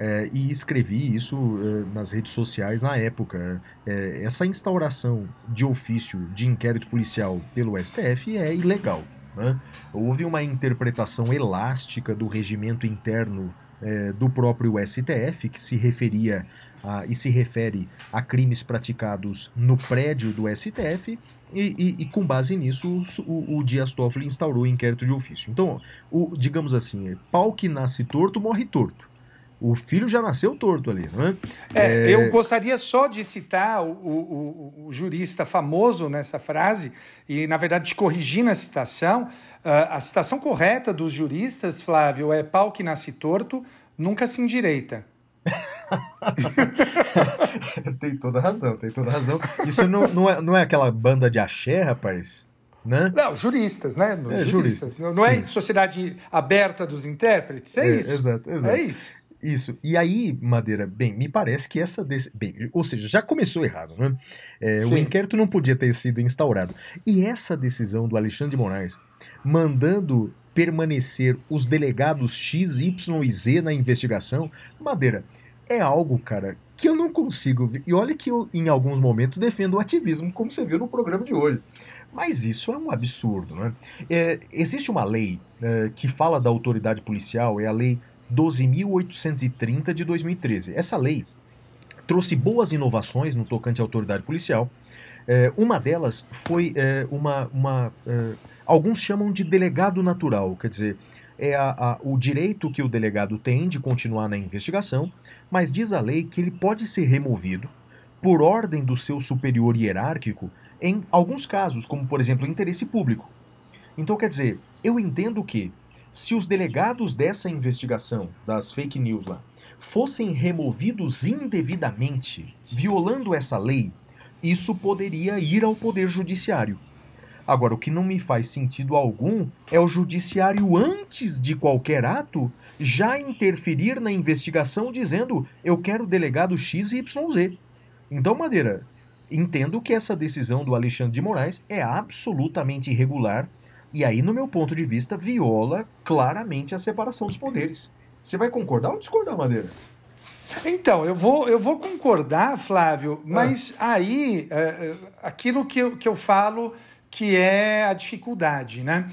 Speaker 2: É, e escrevi isso é, nas redes sociais na época. É, essa instauração de ofício de inquérito policial pelo STF é ilegal. Né? Houve uma interpretação elástica do regimento interno é, do próprio STF, que se referia a, e se refere a crimes praticados no prédio do STF, e, e, e com base nisso o, o, Dias Toffoli instaurou o inquérito de ofício. Então, o, digamos assim, pau que nasce torto morre torto. O filho já nasceu torto ali, não é?
Speaker 1: é, é... Eu gostaria só de citar o, o, o, jurista famoso nessa frase, e na verdade corrigindo a citação, Uh, a citação correta dos juristas, Flávio, é pau que nasce torto, nunca se endireita.
Speaker 2: tem toda razão, tem toda razão. Isso não, não, é, não é aquela banda de axé, rapaz? Né?
Speaker 1: Não, juristas, né? É, juristas. juristas. Não, é sociedade aberta dos intérpretes, é, é isso.
Speaker 2: Exato, exato.
Speaker 1: É isso.
Speaker 2: Isso. E aí, Madeira, bem, me parece que essa. Dec... Bem, ou seja, já começou errado, né? É, o inquérito não podia ter sido instaurado. E essa decisão do Alexandre de Moraes, mandando permanecer os delegados X, Y e Z na investigação, Madeira, é algo, cara, que eu não consigo. E olha que eu, em alguns momentos, defendo o ativismo, como você viu no programa de hoje. Mas isso é um absurdo, né? É, existe uma lei é, que fala da autoridade policial, é a Lei 12.830 de 2013. Essa lei trouxe boas inovações no tocante à autoridade policial. É, uma delas foi é, uma. uma é, alguns chamam de delegado natural, quer dizer, é a, a, o direito que o delegado tem de continuar na investigação, mas diz a lei que ele pode ser removido por ordem do seu superior hierárquico em alguns casos, como por exemplo interesse público. Então, quer dizer, eu entendo que se os delegados dessa investigação, das fake news lá, fossem removidos indevidamente, violando essa lei, isso poderia ir ao Poder Judiciário. Agora, o que não me faz sentido algum é o Judiciário, antes de qualquer ato, já interferir na investigação dizendo eu quero delegado X e YZ. Então, Madeira, entendo que essa decisão do Alexandre de Moraes é absolutamente irregular e aí, no meu ponto de vista, viola claramente a separação dos poderes. Você vai concordar ou discordar, Madeira?
Speaker 1: Então, eu vou, eu vou concordar, Flávio, mas ah. aí, é, é, aquilo que eu, que eu falo que é a dificuldade, né?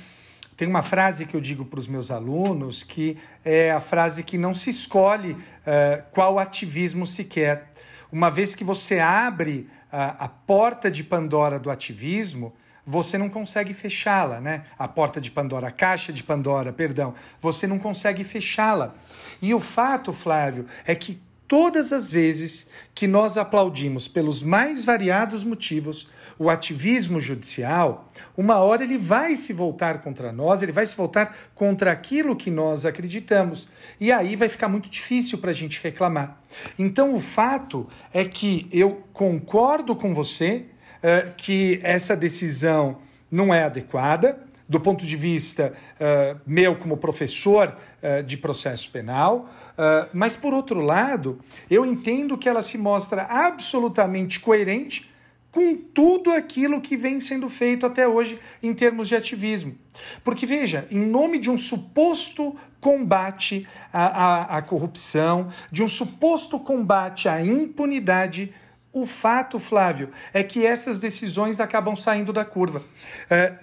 Speaker 1: Tem uma frase que eu digo para os meus alunos que é a frase que não se escolhe uh, qual ativismo se quer. Uma vez que você abre a, a porta de Pandora do ativismo, você não consegue fechá-la, né? A porta de Pandora, a caixa de Pandora, perdão, você não consegue fechá-la. E o fato, Flávio, é que todas as vezes que nós aplaudimos pelos mais variados motivos, o ativismo judicial, uma hora ele vai se voltar contra nós, ele vai se voltar contra aquilo que nós acreditamos. E aí vai ficar muito difícil para a gente reclamar. Então, o fato é que eu concordo com você uh, que essa decisão não é adequada, do ponto de vista uh, meu como professor uh, de processo penal, uh, mas por outro lado, eu entendo que ela se mostra absolutamente coerente com tudo aquilo que vem sendo feito até hoje em termos de ativismo. Porque, veja, em nome de um suposto combate à, à, à corrupção, de um suposto combate à impunidade, o fato, Flávio, é que essas decisões acabam saindo da curva. É,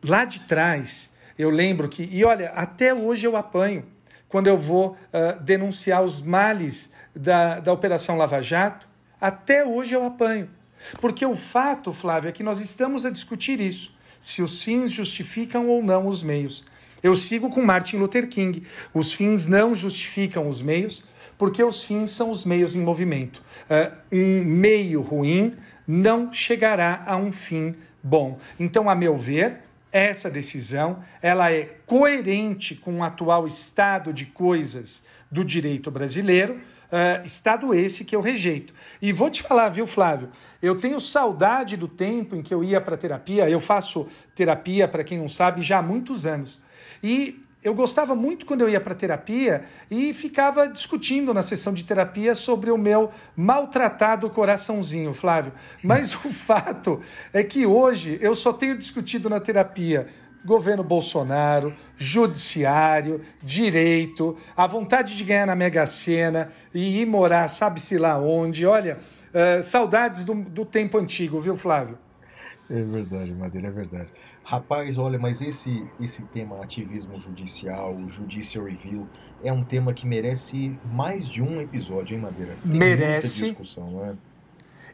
Speaker 1: lá de trás, eu lembro que, e olha, até hoje eu apanho quando eu vou uh, denunciar os males da, da Operação Lava Jato, até hoje eu apanho. Porque o fato, Flávio, é que nós estamos a discutir isso, se os fins justificam ou não os meios. Eu sigo com Martin Luther King. Os fins não justificam os meios, porque os fins são os meios em movimento. Uh, um meio ruim não chegará a um fim bom. Então, a meu ver, essa decisão ela é coerente com o atual estado de coisas do direito brasileiro, uh, estado esse que eu rejeito. E vou te falar, viu, Flávio? Eu tenho saudade do tempo em que eu ia para terapia. Eu faço terapia, para quem não sabe, já há muitos anos. E eu gostava muito quando eu ia para terapia e ficava discutindo na sessão de terapia sobre o meu maltratado coraçãozinho, Flávio. Mas o fato é que hoje eu só tenho discutido na terapia governo Bolsonaro, judiciário, direito, a vontade de ganhar na Mega Sena e ir morar sabe-se lá onde. Olha, uh, saudades do, do tempo antigo, viu, Flávio?
Speaker 2: É verdade, Madeira, é verdade. Rapaz, olha, mas esse, esse tema ativismo judicial, judicial review, é um tema que merece mais de um episódio, hein, Madeira?
Speaker 1: Tem merece. Muita discussão, não é?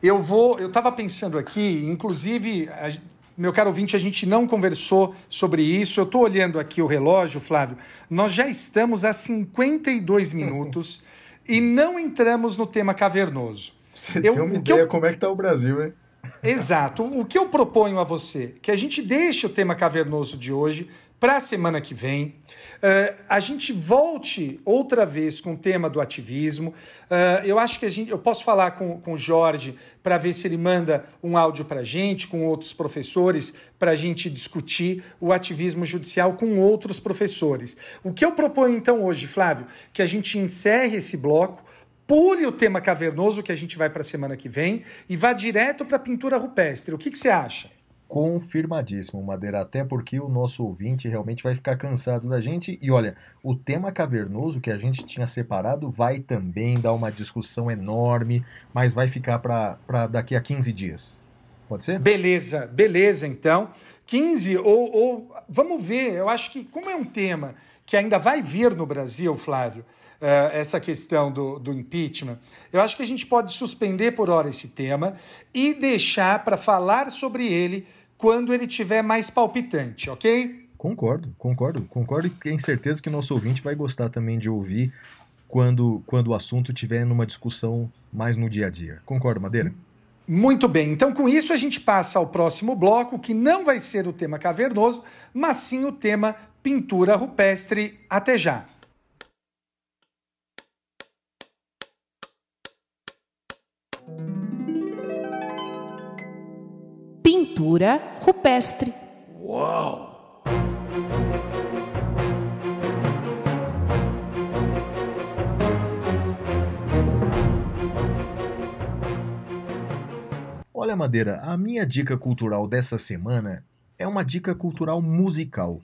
Speaker 1: Eu vou, eu estava pensando aqui, inclusive, a, meu caro ouvinte, a gente não conversou sobre isso. Eu estou olhando aqui o relógio, Flávio. Nós já estamos a 52 minutos e não entramos no tema cavernoso.
Speaker 2: Você eu, tem uma ideia eu... como é que está o Brasil, hein?
Speaker 1: Exato. O que eu proponho a você? Que a gente deixe o tema cavernoso de hoje para a semana que vem. Uh, a gente volte outra vez com o tema do ativismo. Uh, eu acho que a gente, eu posso falar com, com o Jorge para ver se ele manda um áudio para a gente, com outros professores, para a gente discutir o ativismo judicial com outros professores. O que eu proponho então hoje, Flávio, que a gente encerre esse bloco, pule o tema cavernoso que a gente vai para a semana que vem e vá direto para a pintura rupestre. O que, que você acha?
Speaker 2: Confirmadíssimo, Madeira, até porque o nosso ouvinte realmente vai ficar cansado da gente. E olha, o tema cavernoso que a gente tinha separado vai também dar uma discussão enorme, mas vai ficar para daqui a 15 dias. Pode ser?
Speaker 1: Beleza, beleza, então. 15, ou, ou vamos ver, eu acho que, como é um tema que ainda vai vir no Brasil, Flávio, essa questão do, do impeachment, eu acho que a gente pode suspender por hora esse tema e deixar para falar sobre ele quando ele tiver mais palpitante, ok?
Speaker 2: Concordo, concordo, concordo e tenho certeza que o nosso ouvinte vai gostar também de ouvir quando, quando o assunto estiver numa discussão mais no dia a dia. Concordo, Madeira?
Speaker 1: Muito bem, então com isso a gente passa ao próximo bloco, que não vai ser o tema cavernoso, mas sim o tema pintura rupestre. Até já!
Speaker 3: Pintura rupestre.
Speaker 1: Uau!
Speaker 2: Olha, Madeira, a minha dica cultural dessa semana é uma dica cultural musical.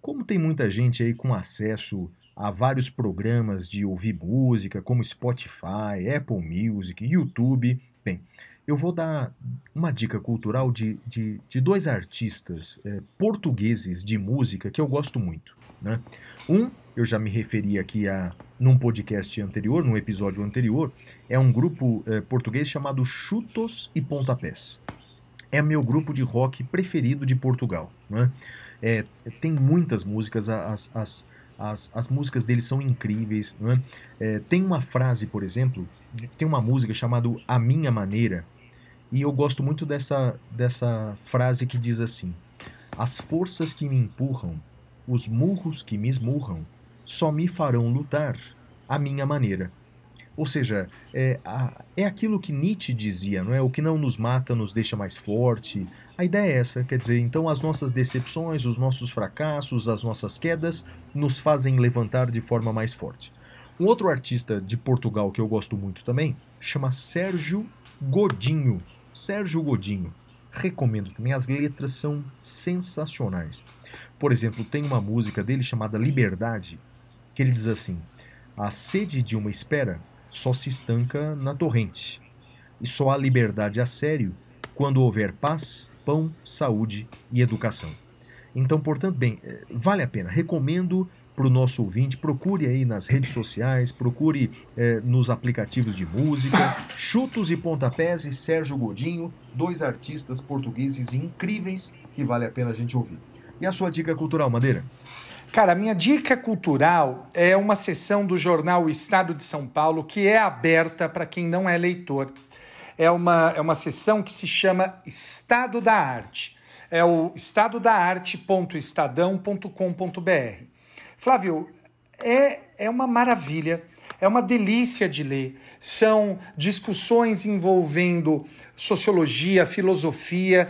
Speaker 2: Como tem muita gente aí com acesso a vários programas de ouvir música, como Spotify, Apple Music, YouTube, bem, eu vou dar uma dica cultural de, de, de dois artistas é, portugueses de música que eu gosto muito. Né? Um, eu já me referi aqui a num podcast anterior, num episódio anterior, é um grupo é, português chamado Chutos e Pontapés. É meu grupo de rock preferido de Portugal. Né? É, tem muitas músicas, as, as, as, as músicas deles são incríveis. Né? É, tem uma frase, por exemplo, tem uma música chamada A Minha Maneira, e eu gosto muito dessa, dessa frase que diz assim: As forças que me empurram, os murros que me esmurram, só me farão lutar à minha maneira. Ou seja, é, a, é aquilo que Nietzsche dizia, não é? O que não nos mata nos deixa mais forte. A ideia é essa, quer dizer, então as nossas decepções, os nossos fracassos, as nossas quedas nos fazem levantar de forma mais forte. Um outro artista de Portugal que eu gosto muito também chama Sérgio Godinho. Sérgio Godinho. Recomendo também, as letras são sensacionais. Por exemplo, tem uma música dele chamada Liberdade, que ele diz assim: A sede de uma espera só se estanca na torrente, e só há liberdade a sério quando houver paz, pão, saúde e educação. Então, portanto, bem, eh, vale a pena. Recomendo para o nosso ouvinte, procure aí nas redes sociais, procure eh, nos aplicativos de música. Chutos e Pontapés e Sérgio Godinho, dois artistas portugueses incríveis que vale a pena a gente ouvir. E a sua dica cultural, Madeira?
Speaker 1: Cara, a minha dica cultural é uma sessão do jornal Estado de São Paulo que é aberta para quem não é leitor. É uma, é uma sessão que se chama Estado da Arte. É o estadodaarte.estadão.com.br. Flávio, é, é uma maravilha, é uma delícia de ler. São discussões envolvendo sociologia, filosofia,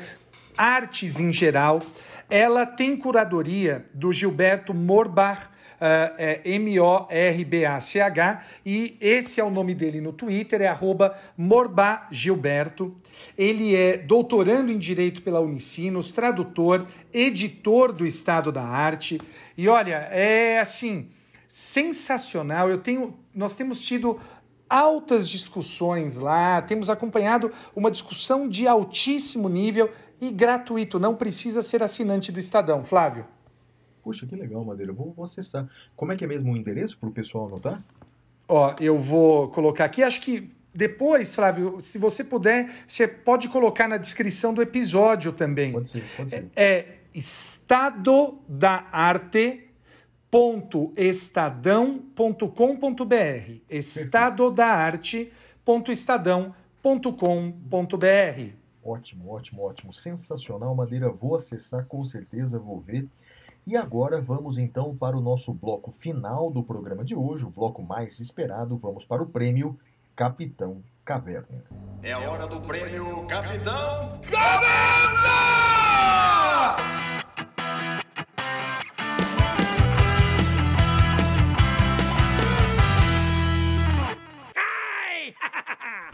Speaker 1: artes em geral. Ela tem curadoria do Gilberto Morbach, Uh, é M-O-R-B-A-C-H, e esse é o nome dele no Twitter, é arroba Gilberto. Ele é doutorando em Direito pela Unicinos, tradutor, editor do Estado da Arte. E olha, é assim, sensacional. Eu tenho, nós temos tido altas discussões lá, temos acompanhado uma discussão de altíssimo nível e gratuito, não precisa ser assinante do Estadão, Flávio.
Speaker 2: Puxa, que legal, Madeira. Vou, vou acessar. Como é que é mesmo o endereço para o pessoal anotar?
Speaker 1: Ó, eu vou colocar aqui. Acho que depois, Flávio, se você puder, você pode colocar na descrição do episódio também.
Speaker 2: Pode ser, pode ser.
Speaker 1: É, é estadodaarte.estadão.com.br. estadodaarte.estadão.com.br.
Speaker 2: Ótimo, ótimo, ótimo. Sensacional, Madeira. Vou acessar com certeza, vou ver. E agora vamos então para o nosso bloco final do programa de hoje, o bloco mais esperado. Vamos para o prêmio Capitão Caverna.
Speaker 4: É a hora do prêmio Capitão Caverna!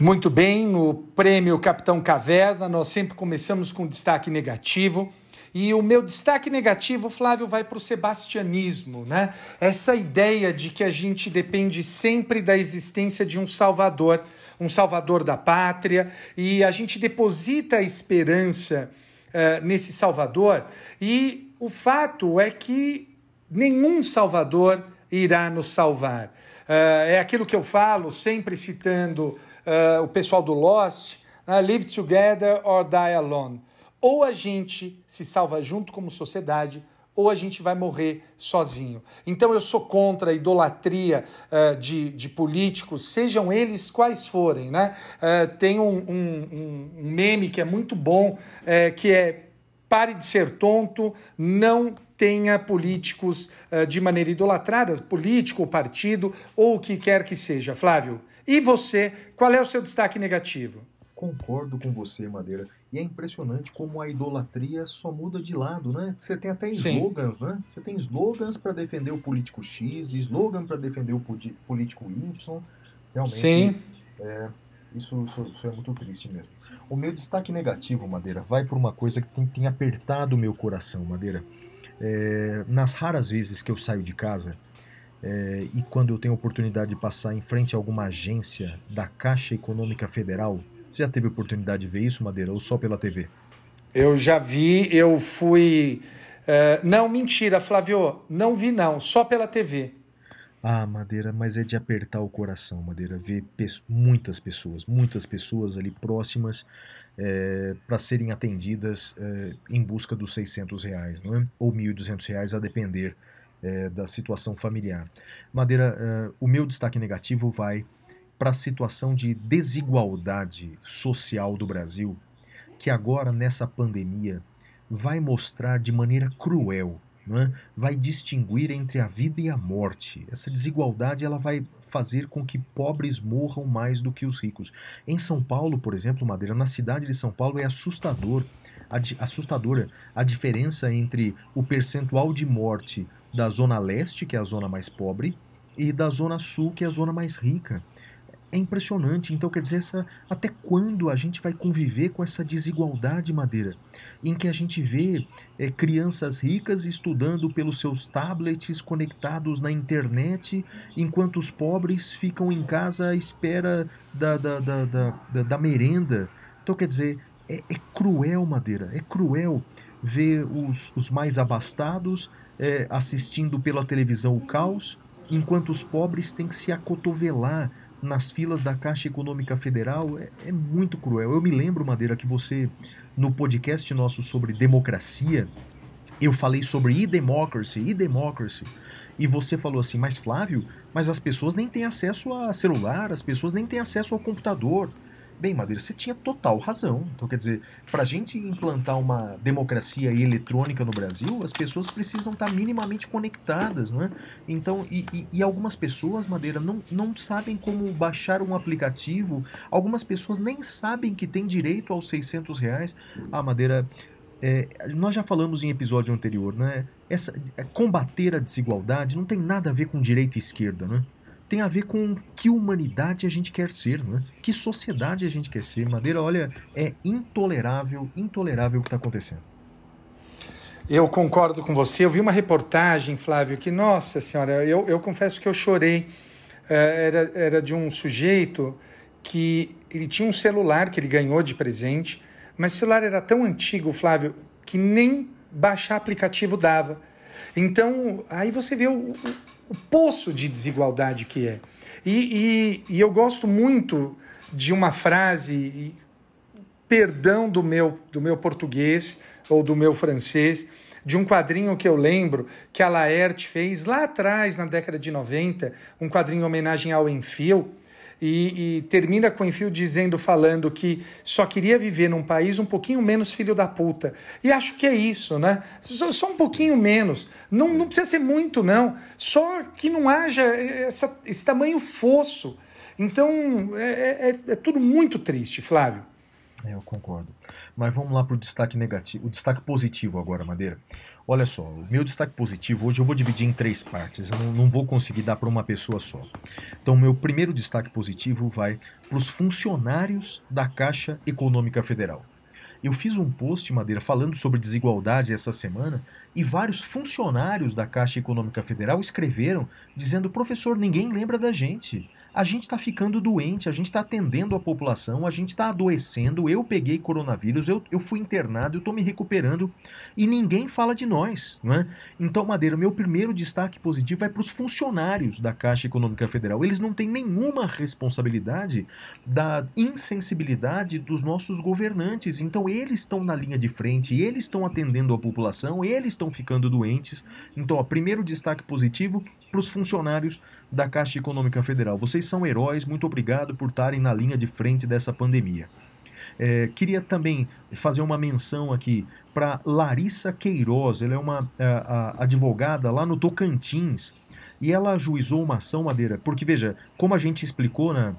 Speaker 1: Muito bem, no prêmio Capitão Caverna, nós sempre começamos com destaque negativo. E o meu destaque negativo, Flávio, vai para o sebastianismo, né? Essa ideia de que a gente depende sempre da existência de um salvador, um salvador da pátria, e a gente deposita a esperança uh, nesse salvador, e o fato é que nenhum salvador irá nos salvar. Uh, é aquilo que eu falo, sempre citando uh, o pessoal do Lost, uh, Live Together or Die Alone. Ou a gente se salva junto como sociedade, ou a gente vai morrer sozinho. Então eu sou contra a idolatria uh, de, de políticos, sejam eles quais forem. Né? Uh, tem um, um, um, meme que é muito bom, uh, que é pare de ser tonto, não tenha políticos de maneira idolatrada, político partido, ou o que quer que seja. Flávio, e você, qual é o seu destaque negativo?
Speaker 2: Concordo com você, Madeira. E é impressionante como a idolatria só muda de lado, né? Você tem até slogans, Sim. né? Você tem slogans para defender o político X, slogan para defender o político Y. Realmente,
Speaker 1: Sim.
Speaker 2: É, isso, isso, isso, é muito triste mesmo. O meu destaque negativo, Madeira, vai por uma coisa que tem, tem apertado o meu coração, Madeira. É, nas raras vezes que eu saio de casa é, e quando eu tenho a oportunidade de passar em frente a alguma agência da Caixa Econômica Federal, você já teve oportunidade de ver isso, Madeira, ou só pela TV?
Speaker 1: Eu já vi, eu fui. Uh, não, mentira, Flávio, não vi não, só pela TV.
Speaker 2: Ah, Madeira, mas é de apertar o coração, Madeira, ver pe muitas pessoas, muitas pessoas ali próximas é, para serem atendidas é, em busca dos 600 reais, não é? ou 1.200 reais, a depender é, da situação familiar. Madeira, o meu destaque negativo vai para a situação de desigualdade social do Brasil, que agora nessa pandemia vai mostrar de maneira cruel, é? vai distinguir entre a vida e a morte. Essa desigualdade ela vai fazer com que pobres morram mais do que os ricos. Em São Paulo, por exemplo, Madeira, na cidade de São Paulo é assustador, assustadora a diferença entre o percentual de morte da zona leste, que é a zona mais pobre, e da zona sul, que é a zona mais rica é impressionante. Então, quer dizer, essa, até quando a gente vai conviver com essa desigualdade, Madeira? Em que a gente vê é, crianças ricas estudando pelos seus tablets conectados na internet, enquanto os pobres ficam em casa à espera da, da, da, da, da merenda. Então, quer dizer, é, é, cruel, Madeira, é cruel ver os, os mais abastados é, assistindo pela televisão o caos, enquanto os pobres têm que se acotovelar nas filas da Caixa Econômica Federal é, é, muito cruel. Eu me lembro, Madeira, que você, no podcast nosso sobre democracia, eu falei sobre e-democracy, e-democracy. E você falou assim, mas Flávio, mas as pessoas nem têm acesso a celular, as pessoas nem têm acesso ao computador. Bem, Madeira, você tinha total razão. Então, quer dizer, para a gente implantar uma democracia eletrônica no Brasil, as pessoas precisam estar minimamente conectadas, não é? Então, e, e, e, algumas pessoas, Madeira, não, não sabem como baixar um aplicativo, algumas pessoas nem sabem que tem direito aos 600 reais. Ah, Madeira, é, nós já falamos em episódio anterior, né? Essa, é, combater a desigualdade não tem nada a ver com direita e esquerda, né? Tem a ver com que humanidade a gente quer ser, não é? Que sociedade a gente quer ser. Madeira, olha, é intolerável, intolerável o que está acontecendo.
Speaker 1: Eu concordo com você. Eu vi uma reportagem, Flávio, que, nossa senhora, eu, eu confesso que eu chorei. É, era, era de um sujeito que ele tinha um celular que ele ganhou de presente, mas o celular era tão antigo, Flávio, que nem baixar aplicativo dava. Então, aí você vê o, o poço de desigualdade que é. E, e, e eu gosto muito de uma frase, perdão do meu, do meu português ou do meu francês, de um quadrinho que eu lembro que a Laerte fez lá atrás, na década de 90, um quadrinho em homenagem ao Enfio, e, e, termina com Enfio dizendo, falando que só queria viver num país um pouquinho menos filho da puta. E acho que é isso, né? Só, só um pouquinho menos. Não, não precisa ser muito, não. Só que não haja essa, esse tamanho fosso. Então, é, é, é tudo muito triste, Flávio.
Speaker 2: É, eu concordo. Mas vamos lá para o destaque negativo, o destaque positivo agora, Madeira. Olha só, o meu destaque positivo hoje eu vou dividir em três partes, eu não, não vou conseguir dar para uma pessoa só. Então, meu primeiro destaque positivo vai para os funcionários da Caixa Econômica Federal. Eu fiz um post, Madeira, falando sobre desigualdade essa semana e vários funcionários da Caixa Econômica Federal escreveram dizendo: professor, ninguém lembra da gente a gente está ficando doente, a gente está atendendo a população, a gente está adoecendo. Eu peguei coronavírus, eu, eu fui internado, eu estou me recuperando e ninguém fala de nós. Não é? Então, Madeira, meu primeiro destaque positivo é para os funcionários da Caixa Econômica Federal. Eles não têm nenhuma responsabilidade da insensibilidade dos nossos governantes. Então, eles estão na linha de frente, eles estão atendendo a população, eles estão ficando doentes. Então, ó, primeiro destaque positivo para os funcionários da Caixa Econômica Federal. Vocês são heróis, muito obrigado por estarem na linha de frente dessa pandemia. É, queria também fazer uma menção aqui para Larissa Queiroz, ela é uma a, a, advogada lá no Tocantins e ela ajuizou uma ação, Madeira, porque veja, como a gente explicou na,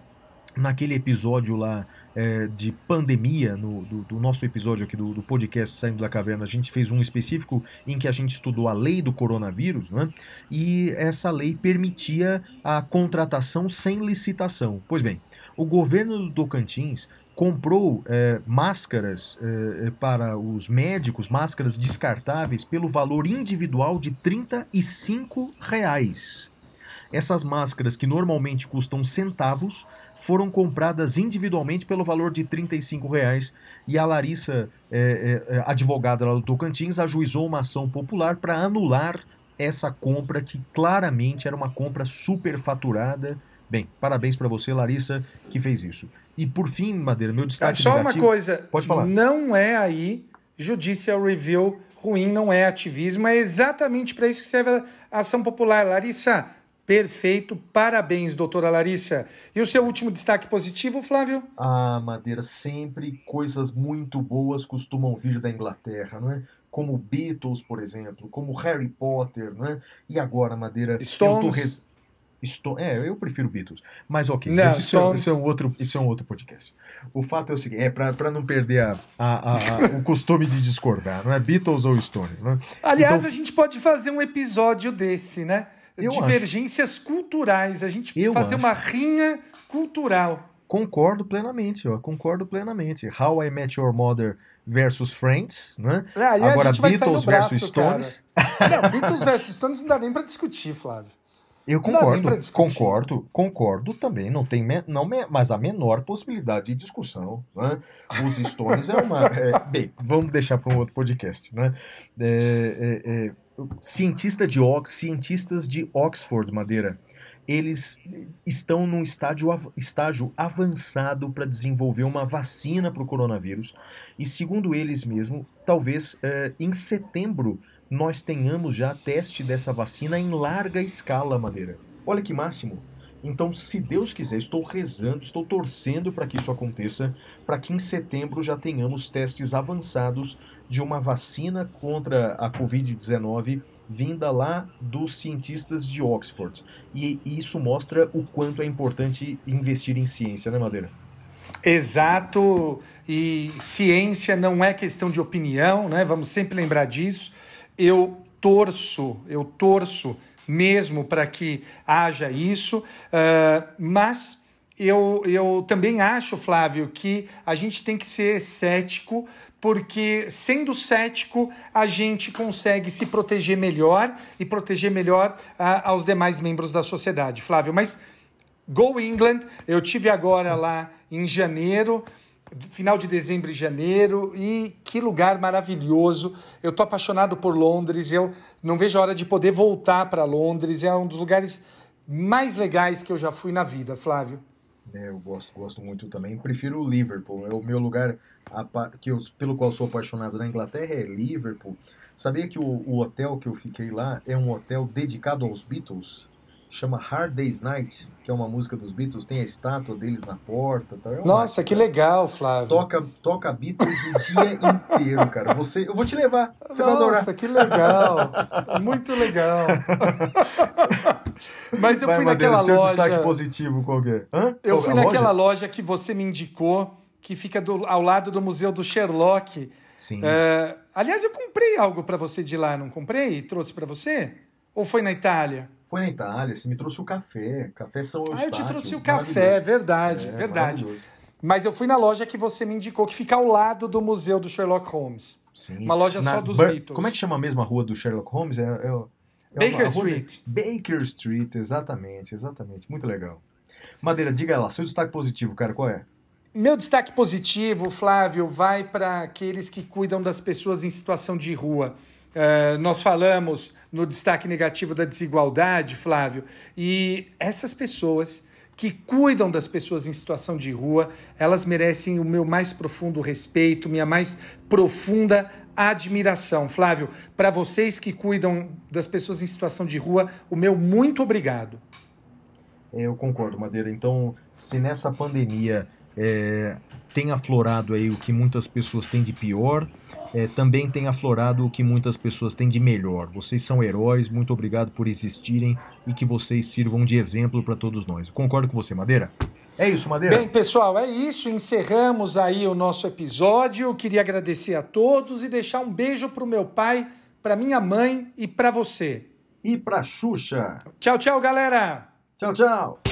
Speaker 2: naquele episódio lá é, de pandemia, no, do, do, nosso episódio aqui do, do, podcast Saindo da Caverna, a gente fez um específico em que a gente estudou a lei do coronavírus, né? e essa lei permitia a contratação sem licitação. Pois bem, o governo do Tocantins comprou é, máscaras é, para os médicos, máscaras descartáveis, pelo valor individual de 35 reais. Essas máscaras, que normalmente custam centavos, foram compradas individualmente pelo valor de R$ reais e a Larissa, é, é, é, advogada lá do Tocantins, ajuizou uma ação popular para anular essa compra que claramente era uma compra superfaturada. Bem, parabéns para você, Larissa, que fez isso. E por fim, Madeira, meu destaque
Speaker 1: é Só
Speaker 2: negativo...
Speaker 1: uma coisa, pode falar. Não é aí judicial review ruim, não é ativismo, é exatamente para isso que serve a ação popular. Larissa, Perfeito, parabéns, doutora Larissa. E o seu último destaque positivo, Flávio?
Speaker 2: Ah, Madeira, sempre coisas muito boas costumam vir da Inglaterra, não é? Como Beatles, por exemplo, como Harry Potter, não é? E agora, Madeira,
Speaker 1: Stones. eu res...
Speaker 2: É, eu prefiro Beatles. Mas ok, não, isso, é, isso, é, um outro, isso é um outro podcast. O fato é o seguinte, é para não perder a, a, a, o costume de discordar, não é? Beatles ou Stones, né?
Speaker 1: Aliás, então... a gente pode fazer um episódio desse, né? Eu divergências acho. culturais, a gente eu fazer acho. uma rinha cultural.
Speaker 2: Concordo plenamente, ó, concordo plenamente. How I Met Your Mother versus Friends, né?
Speaker 1: É, Agora Beatles versus Stones. Não, Beatles versus Stones não dá nem para discutir, Flávio.
Speaker 2: Eu concordo, concordo, concordo também. Não tem, não, mas a menor possibilidade de discussão. Né? Os Stones é uma. É, bem, vamos deixar para um outro podcast, né? É, é, é cientista de cientistas de Oxford, Madeira, eles estão num estágio, estágio avançado para desenvolver uma vacina para o coronavírus. E segundo eles mesmo, talvez é, em setembro nós tenhamos já teste dessa vacina em larga escala, Madeira. Olha que máximo! Então, se Deus quiser, estou rezando, estou torcendo para que isso aconteça, para que em setembro já tenhamos testes avançados de uma vacina contra a Covid-19 vinda lá dos cientistas de Oxford. E isso mostra o quanto é importante investir em ciência, né, Madeira?
Speaker 1: Exato. E ciência não é questão de opinião, né? Vamos sempre lembrar disso. Eu torço, eu torço mesmo para que haja isso, uh, mas eu, eu também acho, Flávio, que a gente tem que ser cético, porque sendo cético, a gente consegue se proteger melhor e proteger melhor uh, aos demais membros da sociedade, Flávio. Mas Go England, eu tive agora lá em janeiro, final de dezembro e janeiro, e que lugar maravilhoso. Eu tô apaixonado por Londres, eu não vejo a hora de poder voltar para Londres, é um dos lugares mais legais que eu já fui na vida, Flávio.
Speaker 2: É, eu gosto, gosto muito também. Prefiro o Liverpool, é o meu lugar que eu, pelo qual sou apaixonado na Inglaterra é Liverpool. Sabia que o, o hotel que eu fiquei lá é um hotel dedicado aos Beatles? Chama Hard Day's Night, que é uma música dos Beatles, tem a estátua deles na porta. Tá? É
Speaker 1: Nossa, que legal, Flávio.
Speaker 2: Toca, toca Beatles o dia inteiro, cara. Você, eu vou te levar, você Nossa, vai adorar. Nossa,
Speaker 1: que legal. Muito legal. Mas eu vai, fui Madeira, naquela seu loja...
Speaker 2: destaque positivo qual é?
Speaker 1: Hã? Eu qual, fui naquela loja? loja? que você me indicou, que fica do, ao lado do Museu do Sherlock.
Speaker 2: Sim.
Speaker 1: Uh, aliás, eu comprei algo para você de lá, não comprei? Trouxe para você? Ou foi na Itália?
Speaker 2: Foi na Itália, você me trouxe o café. Café São Eustáquio.
Speaker 1: Ah, eu te trouxe o café, verdade, é, verdade. Mas eu fui na loja que você me indicou, que fica ao lado do museu do Sherlock Holmes.
Speaker 2: Sim.
Speaker 1: Uma loja
Speaker 2: Na
Speaker 1: só dos
Speaker 2: Bur-
Speaker 1: Beatles.
Speaker 2: Como é que chama a rua do Sherlock Holmes? É, é, é
Speaker 1: Baker
Speaker 2: rua de-
Speaker 1: Street.
Speaker 2: Baker Street, exatamente, exatamente. Muito legal. Madeira, diga lá, seu destaque positivo, cara, qual é?
Speaker 1: Meu destaque positivo, Flávio, vai para aqueles que cuidam das pessoas em situação de rua. Eh, nós falamos no destaque negativo da desigualdade, Flávio, e essas pessoas que cuidam das pessoas em situação de rua, elas merecem o meu mais profundo respeito, minha mais profunda admiração. Flávio, para vocês que cuidam das pessoas em situação de rua, o meu muito obrigado.
Speaker 2: Eu concordo, Madeira. Então, se nessa pandemia é, tem aflorado aí o que muitas pessoas têm de pior, é, também tem aflorado o que muitas pessoas têm de melhor. Vocês são heróis, muito obrigado por existirem e que vocês sirvam de exemplo para todos nós. Eu concordo com você, Madeira. É isso, Madeira.
Speaker 1: Bem, pessoal, é isso. Encerramos aí o nosso episódio. Queria agradecer a todos e deixar um beijo pro meu pai, pra minha mãe e pra você.
Speaker 2: E pra Xuxa.
Speaker 1: Tchau, tchau, galera!
Speaker 2: Tchau, tchau.